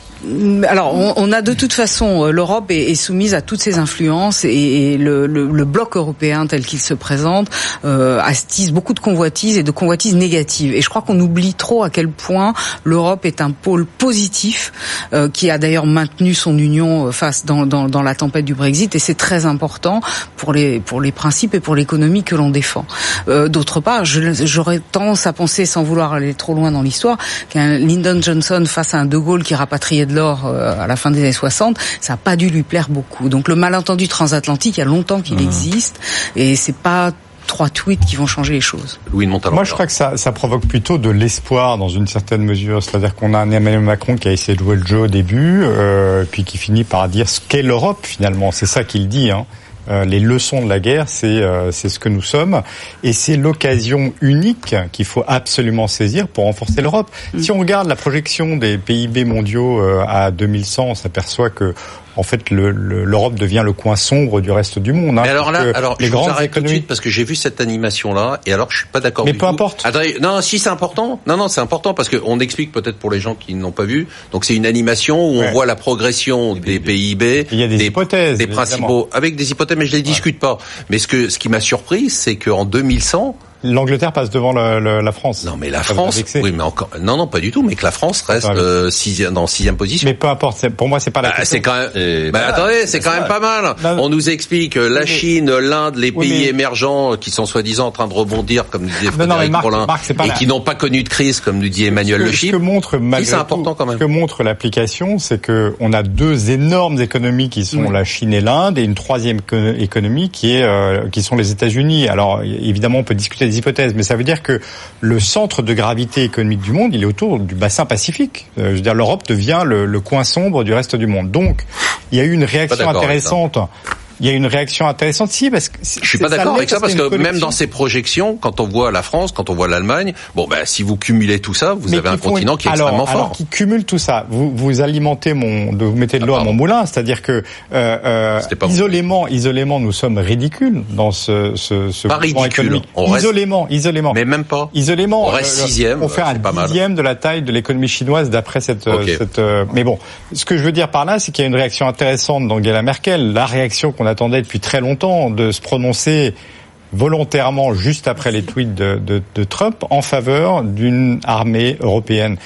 Alors, on, on a de toute façon, euh, l'Europe est, est soumise à toutes ces influences et, et le, le- le bloc européen tel qu'il se présente euh, attise beaucoup de convoitises et de convoitises négatives. Et je crois qu'on oublie trop à quel point l'Europe est un pôle positif euh, qui a d'ailleurs maintenu son union euh, face dans, dans, dans la tempête du Brexit et c'est très important pour les pour les principes et pour l'économie que l'on défend. Euh, D'autre part, j'aurais tendance à penser, sans vouloir aller trop loin dans l'histoire, qu'un Lyndon Johnson face à un De Gaulle qui rapatriait de l'or euh, à la fin des années 60, ça n'a pas dû lui plaire beaucoup. Donc le malentendu transatlantique, il y a longtemps qu'il existe et c'est pas trois tweets qui vont changer les choses. Louis de Montalembert. Moi, je crois que ça, ça provoque plutôt de l'espoir dans une certaine mesure. C'est-à-dire qu'on a un Emmanuel Macron qui a essayé de jouer le jeu au début, euh, puis qui finit par dire ce qu'est l'Europe finalement. C'est ça qu'il dit. Hein. Euh, les leçons de la guerre, c'est euh, c'est ce que nous sommes, et c'est l'occasion unique qu'il faut absolument saisir pour renforcer l'Europe. Si on regarde la projection des PIB mondiaux euh, à 2100, on s'aperçoit que en fait le- le- l'Europe devient le coin sombre du reste du monde. hein, Mais alors là, alors les je vous grandes arrête tout de suite parce que j'ai vu cette animation là et alors je suis pas d'accord. Mais du peu importe. Attendez, non, si c'est important. Non, non, c'est important parce que on explique peut-être pour les gens qui n'ont pas vu. Donc c'est une animation où on voit la progression des PIB, Il y a des hypothèses, des évidemment. principaux avec des hypothèses, mais je les discute pas. Mais ce que ce qui m'a surpris, c'est qu'en 2100, L'Angleterre passe devant le- le- la France. non mais la Ça France, oui mais encore, non non pas du tout, mais que la France reste Ah euh, sixième, dans sixième position. Mais peu importe, c'est- pour moi c'est pas la Bah, c'est quand même. Et Bah, attendez, c'est quand même pas mal. Non, non. On nous explique euh, la mais- Chine, l'Inde, les Oui, pays mais- émergents euh, qui sont soi-disant en train de rebondir, comme nous disait Non, non, mais Frédéric Marc- Rollin, Marc, c'est pas et la- qui n'ont pas connu de crise, comme nous dit Emmanuel ce Le que, ce Chip. que montre malgré c'est important tout, quand même. Ce que montre l'application, c'est que on a deux énormes économies qui sont Oui. la Chine et l'Inde, et une troisième co- économie qui est euh, qui sont les États-Unis. Alors évidemment, on peut discuter des hypothèses, mais ça veut dire que le centre de gravité économique du monde, il est autour du bassin Pacifique. Euh, je veux dire, l'Europe devient le, le coin sombre du reste du monde. Donc, il y a eu une réaction intéressante il y a une réaction intéressante. Si, parce que je suis pas d'accord avec ça parce que même dans ces projections, quand on voit la France, quand on voit l'Allemagne, bon ben si vous cumulez tout ça, vous avez un continent qui est alors, extrêmement alors fort. qui cumule tout ça, vous vous alimentez mon, vous mettez de l'eau Ah, à mon moulin, c'est-à-dire que euh, euh, isolément, isolément, nous sommes ridicules dans ce ce, ce Pas ridicule, économique. on reste- Isolément, isolément. Mais même pas. Isolément, On reste euh, sixième, On fait un mal. dixième de la taille de l'économie chinoise d'après cette. euh, Ok. cette euh, mais bon, ce que je veux dire par là, c'est qu'il y a une réaction intéressante d'Angela Merkel, la réaction qu'on attendait depuis très longtemps de se prononcer volontairement juste après les tweets de, de, de Trump en faveur d'une armée européenne.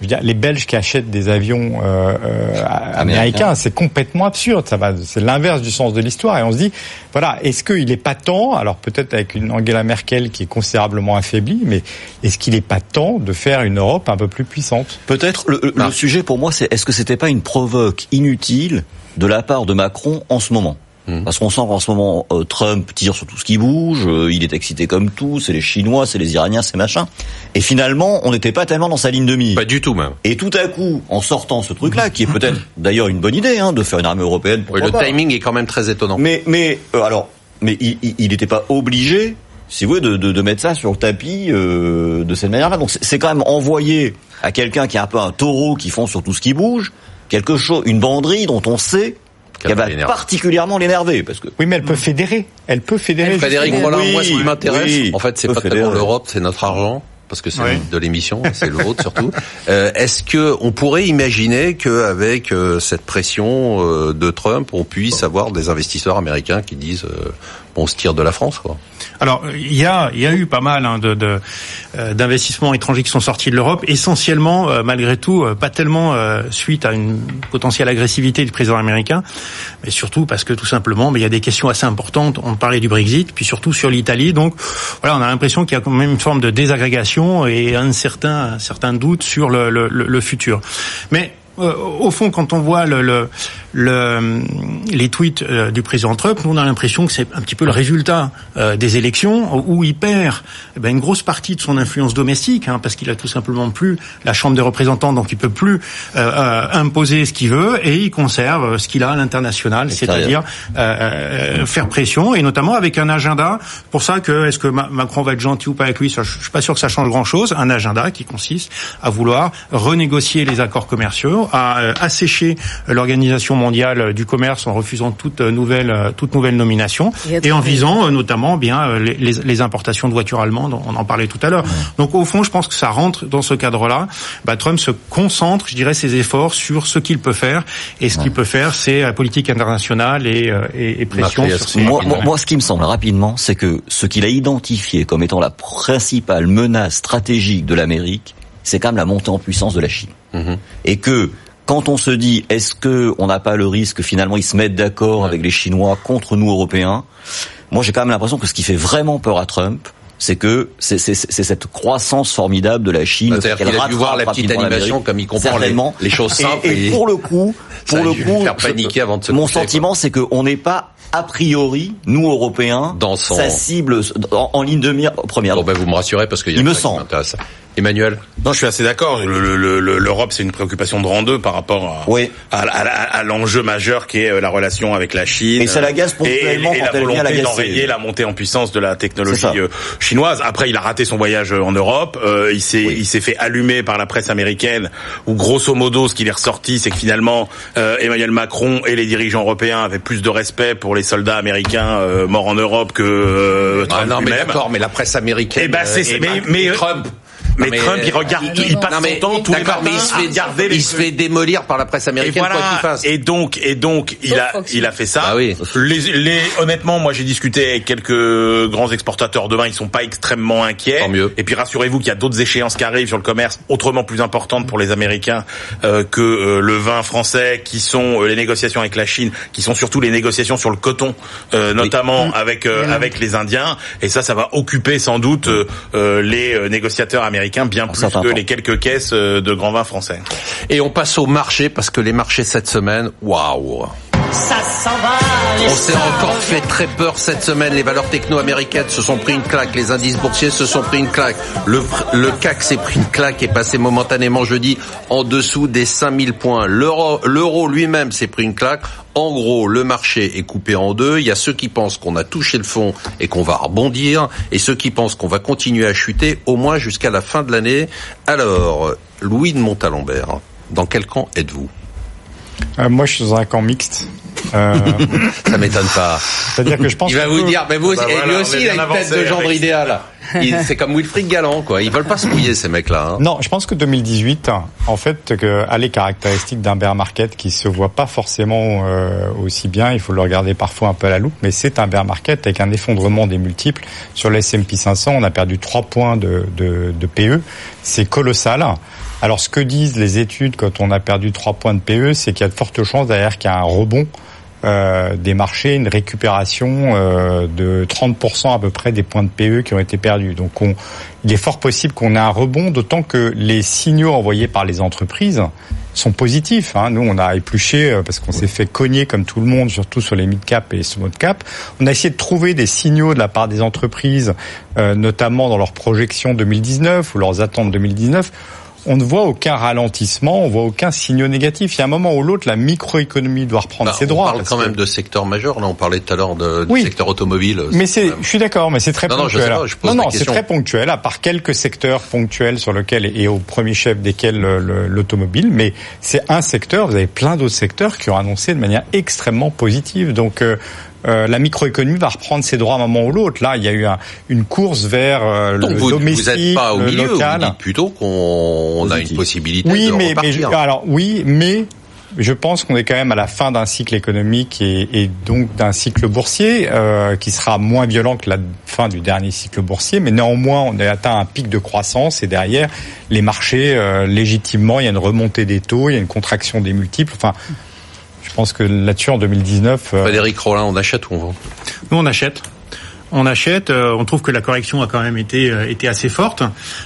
Je veux dire, les Belges qui achètent des avions euh, euh, américains, c'est complètement absurde. Ça va, c'est l'inverse du sens de l'histoire. Et on se dit, voilà, est-ce qu'il n'est pas temps, alors peut-être avec une Angela Merkel qui est considérablement affaiblie, mais est-ce qu'il n'est pas temps de faire une Europe un peu plus puissante? Peut-être le, le- le sujet pour moi, c'est est-ce que c'était pas une provoque inutile de la part de Macron en ce moment? Parce qu'on sent qu'en ce moment, euh, Trump tire sur tout ce qui bouge, euh, il est excité comme tout, c'est les Chinois, c'est les Iraniens, c'est machin. Et finalement, on n'était pas tellement dans sa ligne de mire. Pas du tout même. Et tout à coup, en sortant ce truc-là, qui est peut-être d'ailleurs une bonne idée, hein, de faire une armée européenne, Oui, le pas. timing est quand même très étonnant. Mais, mais euh, alors, mais il n'était pas obligé, si vous voulez, de, de, de mettre ça sur le tapis euh, de cette manière-là. Donc c'est quand même envoyer à quelqu'un qui est un peu un taureau qui fonce sur tout ce qui bouge quelque chose, une banderie dont on sait Qu'elle va l'énerver. particulièrement l'énerver, parce que Oui, mais elle peut fédérer. Elle peut fédérer. Frédéric. Rollin, Oui, moi ce qui m'intéresse, oui, en fait, c'est pas tellement fédérer. l'Europe, c'est notre argent. Parce que c'est Oui. de l'émission, c'est le vôtre surtout. Euh, Est-ce que on pourrait imaginer qu'avec euh, cette pression euh, de Trump, on puisse avoir des investisseurs américains qui disent euh, on se tire de la France quoi Alors, il y a, y a eu pas mal hein, de, de, euh, d'investissements étrangers qui sont sortis de l'Europe, essentiellement, euh, malgré tout, euh, pas tellement euh, suite à une potentielle agressivité du président américain, mais surtout parce que tout simplement, il y a des questions assez importantes. On parlait du Brexit, puis surtout sur l'Italie. Donc, voilà, on a l'impression qu'il y a quand même une forme de désagrégation et un certain, un certain doute sur le, le, le- futur. Mais au fond, quand on voit le, le, le- les tweets euh, du président Trump, nous on a l'impression que c'est un petit peu le résultat euh, des élections où il perd eh ben, une grosse partie de son influence domestique, hein, parce qu'il a tout simplement plus la Chambre des représentants, donc il peut plus euh, euh, imposer ce qu'il veut, et il conserve euh, ce qu'il a à l'international, c'est-à-dire euh, euh, faire pression, et notamment avec un agenda. Pour ça que est-ce que Ma- Macron va être gentil ou pas avec lui, ça, je suis pas sûr que ça change grand-chose. Un agenda qui consiste à vouloir renégocier les accords commerciaux, à euh, assécher l'organisation mondiale du commerce en refusant toute nouvelle euh, toute nouvelle nomination Et en visant euh, notamment bien euh, les, les- importations de voitures allemandes. On en parlait tout à l'heure. Donc au fond, je pense que ça rentre dans ce cadre-là. Bah, Trump se concentre, je dirais, ses efforts sur ce qu'il peut faire et ce qu'il peut faire, c'est la politique internationale et, euh, et, et pression sur ses moi, moi, partenaires. moi, ce qui me semble rapidement, c'est que ce qu'il a identifié comme étant la principale menace stratégique de l'Amérique, c'est quand même la montée en puissance de la Chine. Mhm. Et que quand on se dit, est-ce que on n'a pas le risque que finalement ils se mettent d'accord avec les Chinois contre nous Européens? Moi, j'ai quand même l'impression que ce qui fait vraiment peur à Trump, c'est que c'est cette croissance formidable de la Chine. Qu'il a dû voir la petite animation comme il comprend les, les choses simples. Et, et pour le coup, pour le coup, faire je- paniquer avant de se mon coucher, sentiment, c'est qu'on n'est pas a priori, nous Européens, Dans son- sa cible en, en ligne de mire première. Bon ben vous me rassurez parce qu'il y a Il me semble. Emmanuel, Non, je suis assez d'accord. Le- le- le- L'Europe, c'est une préoccupation de rang 2 par rapport à, Oui. à, à- à- à l'enjeu majeur qui est euh, la relation avec la Chine. Et ça l'agace ponctuellement et, et quand la elle volonté d'enrayer la montée en puissance de la C'est technologie euh, chinoise. Après, il a raté son voyage euh, en Europe. Euh, il s'est il s'est fait allumer par la presse américaine. Où grosso modo, ce qu'il est ressorti, c'est que finalement, euh, Emmanuel Macron et les dirigeants européens avaient plus de respect pour les soldats américains euh, morts en Europe que euh, Trump ah, non mais lui-même. d'accord, mais la presse américaine. Eh ben, c'est- euh, et mais- Mac- mais- et Trump. Mais Trump, il regarde, il- il passe Non, mais son temps tous les d'accord, matins mais il se fait regarder les il se fait démolir par la presse et américaine quoi qu'il voilà. fasse. Et donc, et donc, il a, il a fait ça. Bah oui. Les, les, honnêtement, moi, j'ai discuté avec quelques grands exportateurs de vin. Ils sont pas extrêmement inquiets. Tant mieux. Et puis, rassurez-vous qu'il y a d'autres échéances qui arrivent sur le commerce, autrement plus importantes pour les Américains euh, que euh, le vin français, qui sont euh, les négociations avec la Chine, qui sont surtout les négociations sur le coton, euh, notamment avec euh, avec les Indiens. Et ça, ça va occuper sans doute euh, euh, les euh, négociateurs américains bien plus que temps. les quelques caisses euh, de grands vins français. Et on passe au marché parce que les marchés cette semaine, waouh. Ça s'en va, On s'est encore fait très peur cette semaine. Les valeurs techno-américaines se sont pris une claque. Les indices boursiers se sont pris une claque. Le, le CAC s'est pris une claque et passé momentanément jeudi en dessous des 5000 points. L'euro, l'euro lui-même s'est pris une claque En gros, le marché est coupé en deux. Il y a ceux qui pensent qu'on a touché le fond et qu'on va rebondir, et ceux qui pensent qu'on va continuer à chuter au moins jusqu'à la fin de l'année. Alors, Louis de Montalembert, dans quel camp êtes-vous? Euh, moi, je suis dans un camp mixte. Euh, Ça m'étonne pas. C'est-à-dire que je pense Il va que- vous dire, mais vous aussi, Bah et voilà, lui aussi, il a une tête de gendre idéal. C'est comme Wilfried Galland, quoi. Ils veulent pas se mouiller, ces mecs-là. hein. Non, je pense que 2018, en fait, que, a les caractéristiques d'un bear market qui se voit pas forcément euh, aussi bien. Il faut le regarder parfois un peu à la loupe, mais c'est un bear market avec un effondrement des multiples. Sur le S&P 500, on a perdu 3 points de, de, de PE. C'est colossal. Alors, ce que disent les études quand on a perdu 3 points de PE, c'est qu'il y a de fortes chances derrière qu'il y a un rebond euh, des marchés, une récupération euh, de 30% à peu près des points de PE qui ont été perdus. Donc on, il est fort possible qu'on ait un rebond, d'autant que les signaux envoyés par les entreprises sont positifs. Hein. Nous, on a épluché euh, parce qu'on s'est fait cogner comme tout le monde, surtout sur les mid-cap et small cap. On a essayé de trouver des signaux de la part des entreprises, euh, notamment dans leurs projections 2019 ou leurs attentes 2019 on ne voit aucun ralentissement, on voit aucun signaux négatif. Il y a un moment ou l'autre, la microéconomie doit reprendre Bah, ses on droits. parle parce quand que- même de secteur majeur. Là, on parlait tout à l'heure de, du secteur automobile. Mais c'est, je suis d'accord, mais c'est très Non, non, je ponctuel. sais pas, je pose non, non, c'est très ponctuel, à part quelques secteurs ponctuels sur lesquels et au premier chef desquels le- l'automobile, mais c'est un secteur. Vous avez plein d'autres secteurs qui ont annoncé de manière extrêmement positive. Donc euh, euh, la microéconomie va reprendre ses droits à un moment ou l'autre. Là, il y a eu un- une course vers euh, Donc le vous, domestique, vous êtes pas au le milieu, local. vous dites plutôt qu'on on a une possibilité Oui, de mais, mais je- alors oui, mais je pense qu'on est quand même à la fin d'un cycle économique et, et donc d'un cycle boursier euh, qui sera moins violent que la fin du dernier cycle boursier, mais néanmoins on a atteint un pic de croissance et derrière les marchés euh, légitimement il y a une remontée des taux, il y a une contraction des multiples. Enfin, je pense que là-dessus en 2019. euh, Frédéric Rollin, on achète ou on vend? Nous, on achète. On achète, euh, on trouve que la correction a quand même été euh, été assez forte.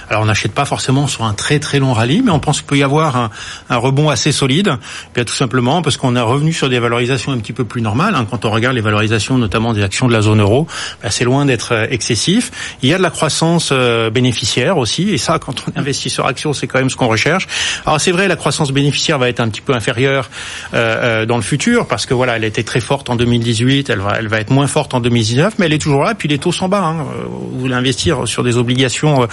Alors on n'achète pas forcément sur un très très long rallye, mais on pense qu'il peut y avoir un, un rebond assez solide. Bien tout simplement parce qu'on est revenu sur des valorisations un petit peu plus normales. hein. Quand on regarde les valorisations, notamment des actions de la zone euro, bah, c'est loin d'être euh, excessif. Il y a de la croissance euh, bénéficiaire aussi, et ça, quand on investit sur actions, c'est quand même ce qu'on recherche. Alors c'est vrai, la croissance bénéficiaire va être un petit peu inférieure euh, dans le futur parce que voilà, elle était très forte en 2018, elle va elle va être moins forte en 2019, mais elle est toujours là. Puis les taux sont bas. Hein. Euh, Vous voulez investir sur des obligations euh,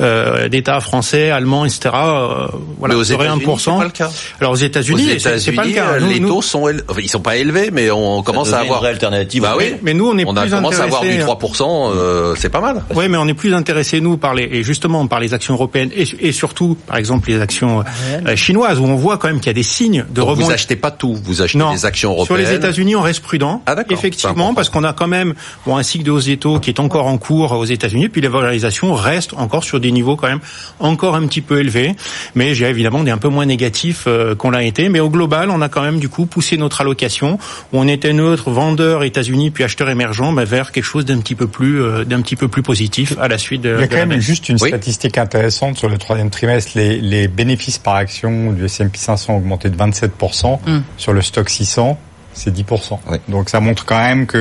euh, d'État français, allemands, etc. euh, voilà, Mais aux vous aurez États-Unis, 1%. c'est pas le cas. Alors aux États-Unis, c'est c'est pas le cas. euh, Nous- les nous- taux sont, éle- ils sont pas élevés, mais on commence à une avoir. vraie alternative. Bah oui. mais nous on est On a plus commencé à avoir du intéressés- 3%, euh, c'est pas mal. Oui, mais on est plus intéressé nous par les et justement par les actions européennes et, et surtout par exemple les actions euh, chinoises où on voit quand même qu'il y a des signes de Donc rebond. vous achetez pas tout, vous achetez Non. des actions Sur européennes. les États-Unis, on reste prudent. Ah, Effectivement, parce qu'on a quand même bon, un cycle de hausse des taux qui est encore en cours aux États-Unis, puis les valorisations restent encore sur des niveaux quand même encore un petit peu élevés. Mais j'ai évidemment des un peu moins négatifs euh, qu'on l'a été. Mais au global, on a quand même du coup poussé notre allocation où on était neutre, vendeur États-Unis puis acheteur émergent, bah, vers quelque chose d'un petit peu plus euh, d'un petit peu plus positif à la suite de. Il y a quand la même baisse. juste une Oui. statistique intéressante sur le troisième trimestre. Les, les bénéfices par action du S&P 500 ont augmenté de 27%. Mm. Sur le stock 600, c'est 10%. Oui. Donc ça montre quand même qu'il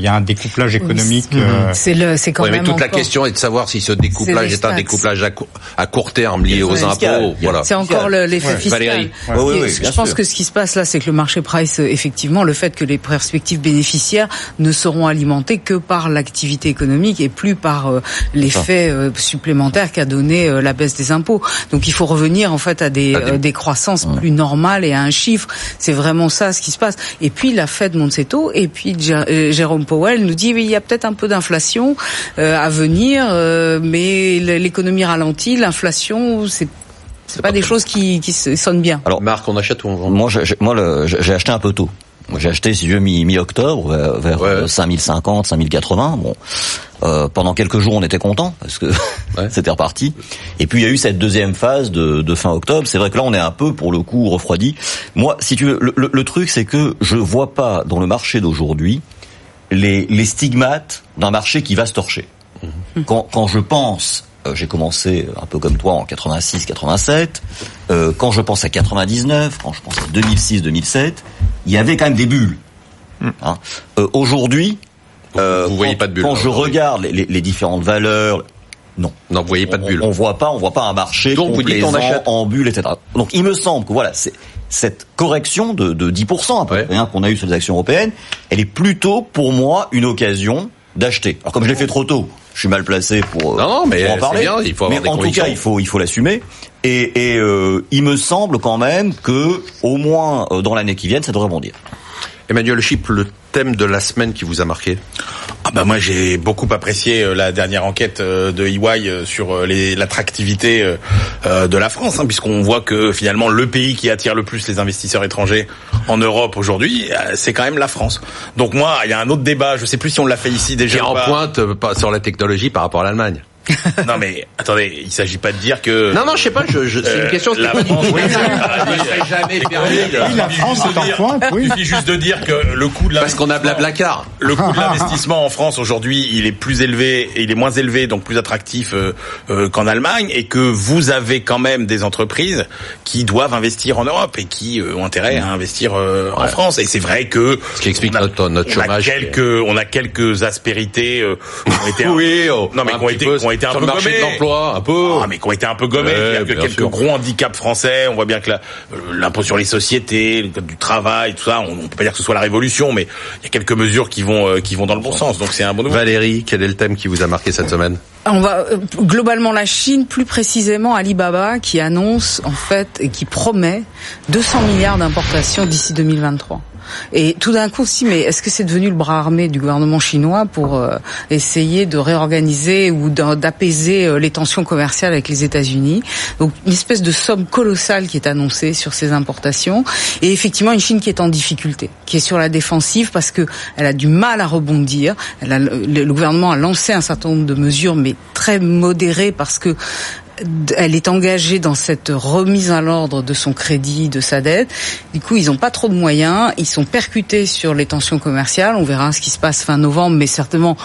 y a un découplage économique. Oui, euh, C'est le, c'est quand Ouais, mais même toute la question est de savoir si ce découplage est un découplage à, cou- à court terme lié aux impôts. Voilà. C'est encore le- l'effet Ouais. fiscal. Valérie. Ouais, oui, oui, je pense sûr. que ce qui se passe là, c'est que le marché price euh, effectivement le fait que les perspectives bénéficiaires ne seront alimentées que par l'activité économique et plus par euh, l'effet euh, supplémentaire qu'a donné euh, la baisse des impôts. Donc il faut revenir en fait à des, À des- euh, des croissances plus normales et à un chiffre. C'est vraiment ça ce qui se passe. Et puis la Fed monte ses taux et puis euh, Jérôme Powell nous dit oui, il y a peut-être un peu d'inflation euh, à venir, euh, mais l'économie ralentit, l'inflation c'est c'est pas, des choses qui, sonnent bien. Alors, Marc, on achète ou on vend? Moi, j'ai acheté un peu tôt. J'ai acheté, si je veux, mi- mi-octobre, vers, vers Ouais. euh, 5050, 5080. Bon, euh, pendant quelques jours, on était content parce que Ouais. c'était reparti. Et puis, il y a eu cette deuxième phase de, de fin octobre. C'est vrai que là, on est un peu, pour le coup, refroidi. Moi, si tu veux, le, le- le truc, c'est que je vois pas dans le marché d'aujourd'hui les, les stigmates d'un marché qui va se torcher. Quand, quand je pense, euh, j'ai commencé un peu comme toi en 86, 87. euh, quand je pense à 99, quand je pense à 2006, 2007, il y avait quand même des bulles. Hein. Euh, Aujourd'hui, euh, vous voyez quand- pas de bulles, Quand je aujourd'hui. regarde les, différentes valeurs, Non. Non, vous voyez pas de bulle. On, on voit pas, on voit pas un marché Donc, vous dites, on complaisant achète. en bulle, etc. Donc il me semble que voilà, c'est cette correction de, de 10% à peu Ouais. hein, qu'on a eu sur les actions européennes, elle est plutôt pour moi une occasion d'acheter. Alors comme je l'ai fait trop tôt, je suis mal placé pour, euh, Non, non, mais pour en parler. bien, il faut avoir mais des en tout cas, il faut il faut l'assumer. Et, et euh, il me semble quand même que au moins euh, dans l'année qui vient, ça devrait bondir. Emmanuel Chip, le thème de la semaine qui vous a marqué? Bah moi j'ai beaucoup apprécié euh, la dernière enquête euh, de EY euh, sur l'attractivité de la France, hein, puisqu'on voit que finalement le pays qui attire le plus les investisseurs étrangers en Europe aujourd'hui, c'est quand même la France. Donc moi, il y a un autre débat, je sais plus si on l'a fait ici déjà. Qui est en pointe pas sur la technologie par rapport à l'Allemagne. Non mais attendez, il s'agit pas de dire que. Non, non, je sais pas, je, je, c'est Euh, une question, c'était la France, oui, Je jamais permis de- Oui, la France est en pointe, oui. Il suffit juste de dire que le coût de Parce qu'on a l'investissement- Blablacar. Le coût de l'investissement en France aujourd'hui, il est plus élevé, et il est moins élevé, donc plus attractif euh, euh, qu'en Allemagne, et que vous avez quand même des entreprises qui doivent investir en Europe et qui euh, ont intérêt à investir euh, en France. Et c'est vrai que Ce qui explique a- notre- notre on a chômage est- quelques, on a quelques aspérités euh, qui ont été Oui, oh, non mais qui ont été, ont été un sur peu le marché gommés. de l'emploi, un peu. Ah, mais qui ont été un peu gommés. Ouais, que quelques sûr. gros handicaps français, on voit bien que la- euh, l'impôt sur les sociétés, le code du travail, tout ça, on, on peut pas dire que ce soit la révolution, mais il y a quelques mesures qui vont euh, qui vont dans le bon sens. Donc c'est un bon nouveau. Valérie, quel est le thème qui vous a marqué cette semaine? On va euh, globalement la Chine, plus précisément Alibaba, qui annonce en fait et qui promet 200 milliards d'importations d'ici 2023. Et tout d'un coup, si, mais est-ce que c'est devenu le bras armé du gouvernement chinois pour euh, essayer de réorganiser ou d'apaiser euh, les tensions commerciales avec les États-Unis? Donc, une espèce de somme colossale qui est annoncée sur ces importations, et effectivement une Chine qui est en difficulté, qui est sur la défensive parce que elle a du mal à rebondir. Le gouvernement a lancé un certain nombre de mesures, mais très modérées parce que elle est engagée dans cette remise à l'ordre de son crédit, de sa dette. Du coup, ils n'ont pas trop de moyens. Ils sont percutés sur les tensions commerciales. On verra ce qui se passe fin novembre, mais certainement,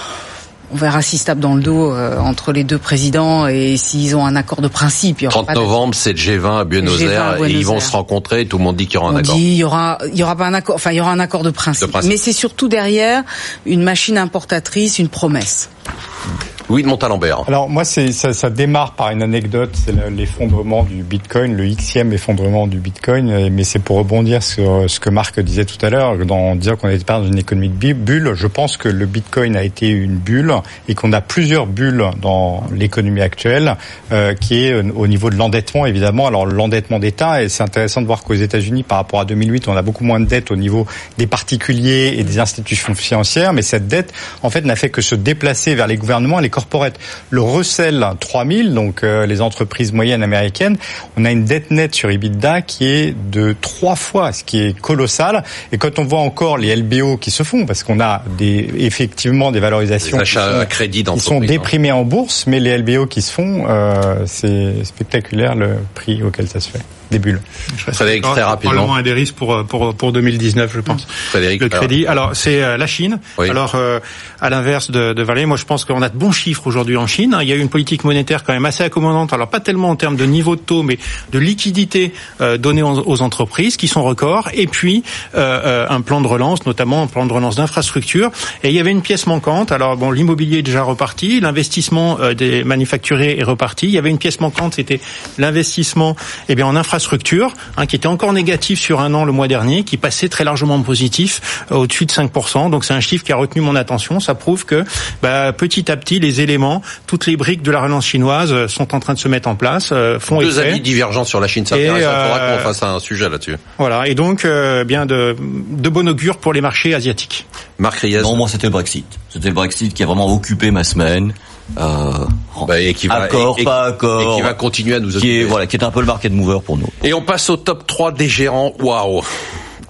on verra s'ils se tapent dans le dos euh, entre les deux présidents et s'ils ont un accord de principe. Il y aura 30 pas de- novembre, c'est le G20 à Buenos G20 à Aires ils vont se rencontrer et tout le monde dit qu'il y aura un accord. dit il y aura il y aura pas un accord enfin il y aura un accord de principe, De principe. mais c'est surtout derrière une machine importatrice, une promesse. Louis de Montalembert. Alors moi, ça, ça démarre par une anecdote, c'est le- l'effondrement du Bitcoin, le xème effondrement du Bitcoin. euh, Mais c'est pour rebondir sur ce que Marc disait tout à l'heure, dans dire qu'on n'était pas dans une économie de bu- bulle. Je pense que le Bitcoin a été une bulle et qu'on a plusieurs bulles dans l'économie actuelle, euh, qui est euh, au niveau de l'endettement évidemment. Alors l'endettement d'État, et c'est intéressant de voir qu'aux États-Unis, par rapport à 2008, on a beaucoup moins de dettes au niveau des particuliers et des institutions financières, mais cette dette, en fait, n'a fait que se déplacer vers les gouvernements corporates. Le Russell 3000, donc euh, les entreprises moyennes américaines, on a une dette nette sur EBITDA qui est de trois fois, ce qui est colossal. Et quand on voit encore les LBO qui se font, parce qu'on a des, effectivement des valorisations Les qui achats sont- à crédit ils sont hein. déprimés en bourse, mais les LBO qui se font, euh, c'est spectaculaire le prix auquel ça se fait. Des bulles. Frédéric, très rapidement. Probablement un des risques pour, euh, pour, pour 2019, je pense. Frédéric, Le crédit. Alors, c'est euh, la Chine. Oui. Alors, euh, à l'inverse de, de Valérie, moi, je pense qu'on a de bons chiffres aujourd'hui en Chine. Il y a eu une politique monétaire quand même assez accommodante. Alors, pas tellement en termes de niveau de taux, mais de liquidité euh, donnée aux, aux entreprises, qui sont records. Et puis, euh, euh, un plan de relance, notamment un plan de relance d'infrastructure. Et il y avait une pièce manquante. Alors, bon, l'immobilier est déjà reparti. L'investissement euh, des manufacturiers est reparti. Il y avait une pièce manquante, c'était l'investissement eh bien, en infrastructure, hein, qui était encore négatif sur un an le mois dernier, qui passait très largement positif, euh, au-dessus de 5%. Donc c'est un chiffre qui a retenu mon attention. Ça prouve que bah, petit à petit, les éléments, toutes les briques de la relance chinoise euh, sont en train de se mettre en place, euh, font Deux effet. avis divergents sur la Chine, ça Et, intéresse. Il faudra euh, qu'on fasse un sujet là-dessus. Voilà. Et donc, euh, bien de, de bon augure pour les marchés asiatiques. Marc Riez. Non, moi c'était le Brexit. C'était le Brexit qui a vraiment occupé ma semaine. Euh, Bah, et qui va, accord, et- et- pas accord. Et qui va continuer à nous qui occuper. est voilà, qui est un peu le market mover pour nous. Et on passe au top 3 des gérants. Waouh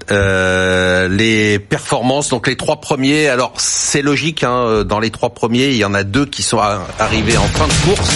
euh, les performances, donc les trois premiers. Alors c'est logique, hein, dans les trois premiers, il y en a deux qui sont arrivés en fin de course.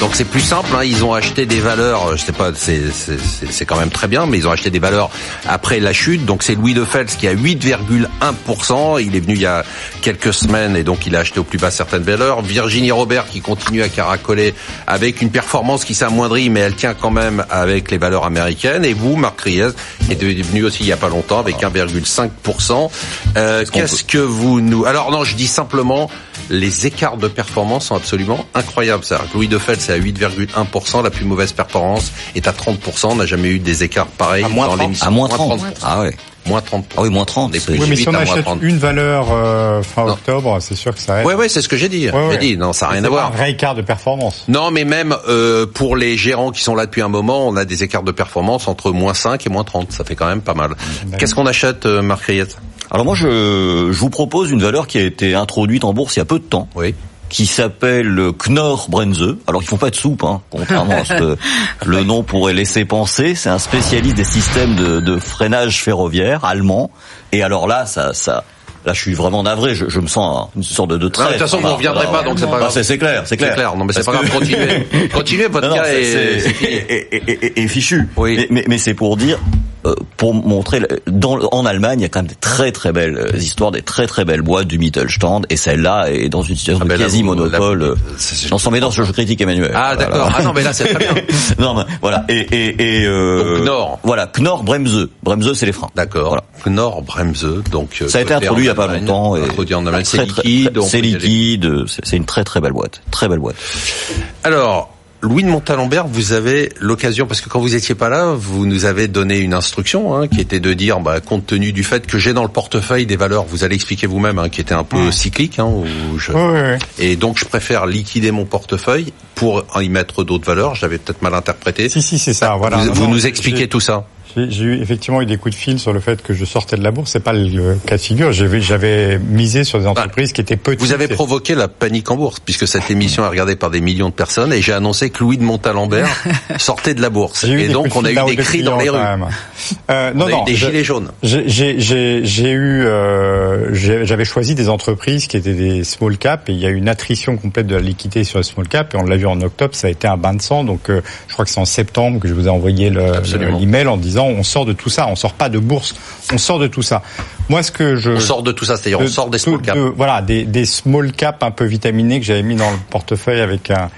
Donc c'est plus simple. Hein, ils ont acheté des valeurs. Je sais pas, c'est c'est- c'est- c'est quand même très bien, mais ils ont acheté des valeurs après la chute. Donc c'est Louis de Fels qui a 8,1%. Il est venu il y a quelques semaines et donc il a acheté au plus bas certaines valeurs. Virginie Robert qui continue à caracoler avec une performance qui s'amoindrit, mais elle tient quand même avec les valeurs américaines. Et vous, Marc Riez, qui est venu aussi il y a pas longtemps avec 1,5%. Euh, Qu'est-ce que vous nous... Alors non, je dis simplement, les écarts de performance sont absolument incroyables. Que Louis de Fels c'est à 8,1%, la plus mauvaise performance est à 30%. On n'a jamais eu des écarts pareils À moins dans 30. l'émission. À moins 30. Ah ouais. Moins 30. Ah oui, moins 30. Des c'est- plus Oui, mais si on achète 30. une valeur euh, fin Non. octobre, c'est sûr que ça aide. Ouais, ouais, c'est ce que j'ai dit. Ouais, J'ai ouais. dit, non, ça n'a rien à voir. Un vrai écart de performance. Non, mais même euh, pour les gérants qui sont là depuis un moment, on a des écarts de performance entre moins 5 et moins 30. Ça fait quand même pas mal. Qu'est-ce qu'on achète, euh, Marc Riette Alors moi, je, je vous propose une valeur qui a été introduite en bourse il y a peu de temps. Oui. Qui s'appelle Knorr Bremse. Alors ils font pas de soupe, hein, contrairement à ce que le nom pourrait laisser penser. C'est un spécialiste des systèmes de, de freinage ferroviaire allemand. Et alors là, ça, ça, là, je suis vraiment navré. Je, je me sens une sorte de, de trait. de toute façon, vous ne reviendrez pas, donc c'est pas grave. c'est c'est clair, c'est clair. clair. Non, mais c'est pas grave. que- Continuez. Continuez. Votre Non, non, cas est, est- est- est- est fichu. Oui. Mais, mais, mais c'est pour dire, pour montrer, dans, en Allemagne, il y a quand même des très très belles euh, histoires, des très très belles boîtes du Mittelstand, et celle-là est dans une situation Ah de ben là, quasi monopole. euh, Non, sans non, je, critique Emmanuel. Ah, Voilà. d'accord. Ah non, mais là, c'est très bien. non, mais voilà. Et, et, et euh, Donc, Knorr. Voilà, Knorr Bremse. Bremse, c'est les freins. D'accord. Voilà. Knorr Bremse. Donc, euh, Ça a été introduit il y a pas longtemps. et Introduit en Allemagne. C'est liquide. C'est liquide. C'est une très très belle boîte. Très belle boîte. Alors, Louis de Montalembert, vous avez l'occasion, parce que quand vous étiez pas là, vous nous avez donné une instruction hein, qui était de dire, bah, compte tenu du fait que j'ai dans le portefeuille des valeurs, vous allez expliquer vous-même, hein, qui étaient un peu cycliques, hein, où je- et donc je préfère liquider mon portefeuille pour y mettre d'autres valeurs. J'avais peut-être mal interprété. Si, si, c'est ça. Voilà. vous nous expliquez tout ça. J'ai eu effectivement eu des coups de fil sur le fait que je sortais de la bourse. C'est pas le cas de figure. J'avais misé sur des entreprises qui étaient petites. Vous avez provoqué la panique en bourse, puisque cette émission est regardée par des millions de personnes, et j'ai annoncé que Louis de Montalembert sortait de la bourse. Et donc de on a eu des cris dans les rues. Euh, On non, a eu non. des gilets jaunes. J'ai eu, euh, j'avais choisi des entreprises qui étaient des small cap et il y a eu une attrition complète de la liquidité sur les small cap et on l'a vu en octobre, ça a été un bain de sang. Donc euh, je crois que c'est en septembre que je vous ai envoyé le- Absolument. le- l'email en disant on sort de tout ça, on sort pas de bourse, on sort de tout ça. Moi ce que je On sort de tout ça, c'est-à-dire on sort des de- small caps. de- voilà, des, des small cap un peu vitaminés que j'avais mis dans le portefeuille avec un-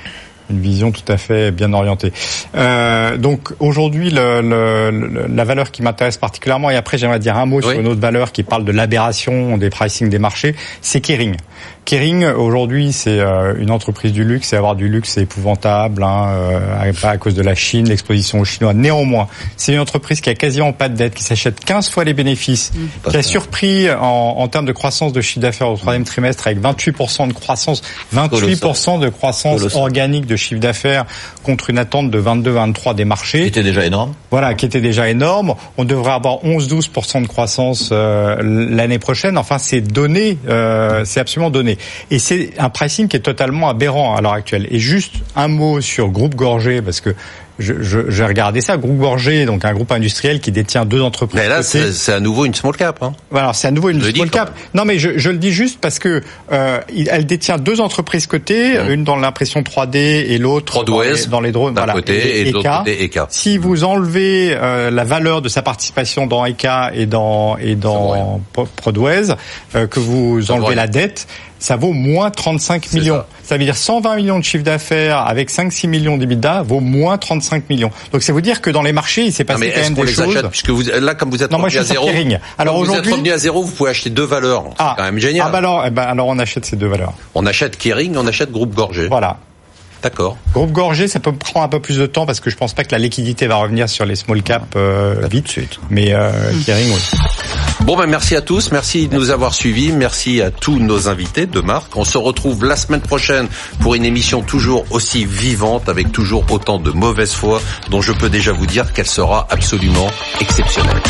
une vision tout à fait bien orientée. Euh, donc aujourd'hui, le, le- le- la valeur qui m'intéresse particulièrement, et après j'aimerais dire un mot sur une autre valeur qui parle de l'aberration des pricing des marchés, c'est Kering. Kering aujourd'hui, c'est euh, une entreprise du luxe, et avoir du luxe c'est épouvantable, hein, euh, pas à cause de la Chine, l'exposition aux Chinois. Néanmoins, c'est une entreprise qui a quasiment pas de dette, qui s'achète 15 fois les bénéfices, qui a surpris en, en termes de croissance de chiffre d'affaires au troisième trimestre avec 28% de croissance, 28% de croissance Colossal. organique de chiffre d'affaires contre une attente de 22-23 des marchés C'était déjà énorme. voilà, qui était déjà énorme. On devrait avoir 11-12% de croissance euh, l'année prochaine. Enfin, c'est donné, euh, c'est absolument donné. Et c'est un pricing qui est totalement aberrant à l'heure actuelle. Et juste un mot sur Groupe Gorgé, parce que je- je- j'ai regardé ça. Groupe Gorgé, donc un groupe industriel qui détient deux entreprises. Mais là, c'est c'est à nouveau une small cap. Hein. Voilà, c'est à nouveau une Je small cap. Non, mais je, je le dis juste parce que euh, elle détient deux entreprises cotées, une dans l'impression 3D et l'autre dans, les- dans les drones. d'un Voilà, côté, et de l'autre Eka. côté, Eka. Si vous enlevez euh, la valeur de sa participation dans Eka et dans et dans Prodways, euh, que vous enlevez la dette, ça vaut moins 35 C'est millions. Ça. Veut dire 120 millions de chiffre d'affaires avec 5-6 millions d'EBITDA vaut moins 35 millions. Donc c'est vous dire que dans les marchés, il s'est passé quand même des les choses. achète puisque vous là comme vous êtes Non, moi, je à suis zéro. Alors, vous êtes revenu à zéro, vous pouvez acheter deux valeurs. C'est Ah, quand même génial. Ah bah alors, eh ben, alors on achète ces deux valeurs. On achète Kering, on achète Groupe Gorgé. Voilà. D'accord. Groupe Gorgé, ça peut prendre un peu plus de temps parce que je pense pas que la liquidité va revenir sur les small cap euh, vite. suite. Mais euh, Kering, oui. Bon ben merci à tous, merci de nous avoir suivis, merci à tous nos invités de marque. On se retrouve la semaine prochaine pour une émission toujours aussi vivante avec toujours autant de mauvaise foi dont je peux déjà vous dire qu'elle sera absolument exceptionnelle.